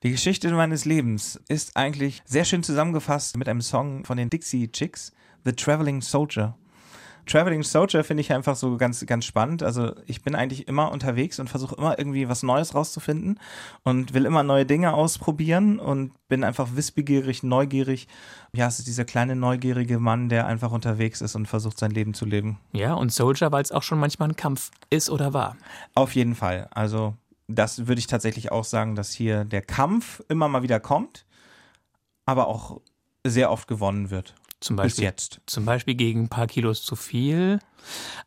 Die Geschichte meines Lebens ist eigentlich sehr schön zusammengefasst mit einem Song von den Dixie Chicks, The Traveling Soldier. Traveling Soldier finde ich einfach so ganz, ganz spannend. Also ich bin eigentlich immer unterwegs und versuche immer irgendwie was Neues rauszufinden und will immer neue Dinge ausprobieren und bin einfach wissbegierig, neugierig. Ja, es ist dieser kleine neugierige Mann, der einfach unterwegs ist und versucht sein Leben zu leben. Ja, und Soldier, weil es auch schon manchmal ein Kampf ist oder war. Auf jeden Fall. Also das würde ich tatsächlich auch sagen, dass hier der Kampf immer mal wieder kommt, aber auch sehr oft gewonnen wird. Zum Bis Beispiel, jetzt. zum Beispiel gegen ein paar Kilos zu viel.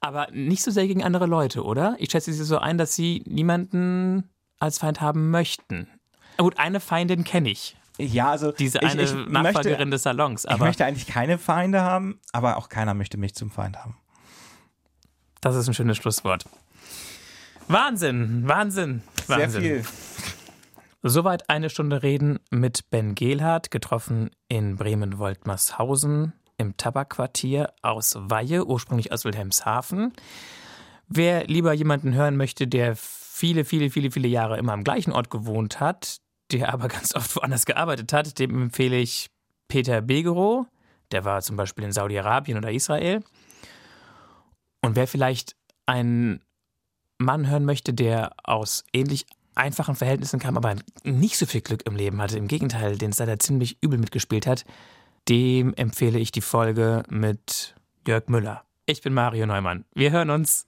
Aber nicht so sehr gegen andere Leute, oder? Ich schätze sie so ein, dass sie niemanden als Feind haben möchten. Gut, eine Feindin kenne ich. Ja, also Diese ich, eine ich Nachfolgerin möchte, des Salons. ich möchte eigentlich keine Feinde haben, aber auch keiner möchte mich zum Feind haben. das ist ein schönes Schlusswort. Wahnsinn, Wahnsinn, Wahnsinn. Sehr viel. Soweit eine Stunde reden mit Ben Gehlhardt, getroffen in Bremen-Woltmershausen im Tabakquartier aus Weihe, ursprünglich aus Wilhelmshaven. Wer lieber jemanden hören möchte, der viele, viele, viele, viele Jahre immer am gleichen Ort gewohnt hat, der aber ganz oft woanders gearbeitet hat, dem empfehle ich Peter Begerow. Der war zum Beispiel in Saudi-Arabien oder Israel. Und wer vielleicht einen Mann hören möchte, der aus ähnlich einfachen Verhältnissen kam, aber nicht so viel Glück im Leben hatte, im Gegenteil, den es leider ziemlich übel mitgespielt hat, dem empfehle ich die Folge mit Jörg Müller. Ich bin Mario Neumann. Wir hören uns.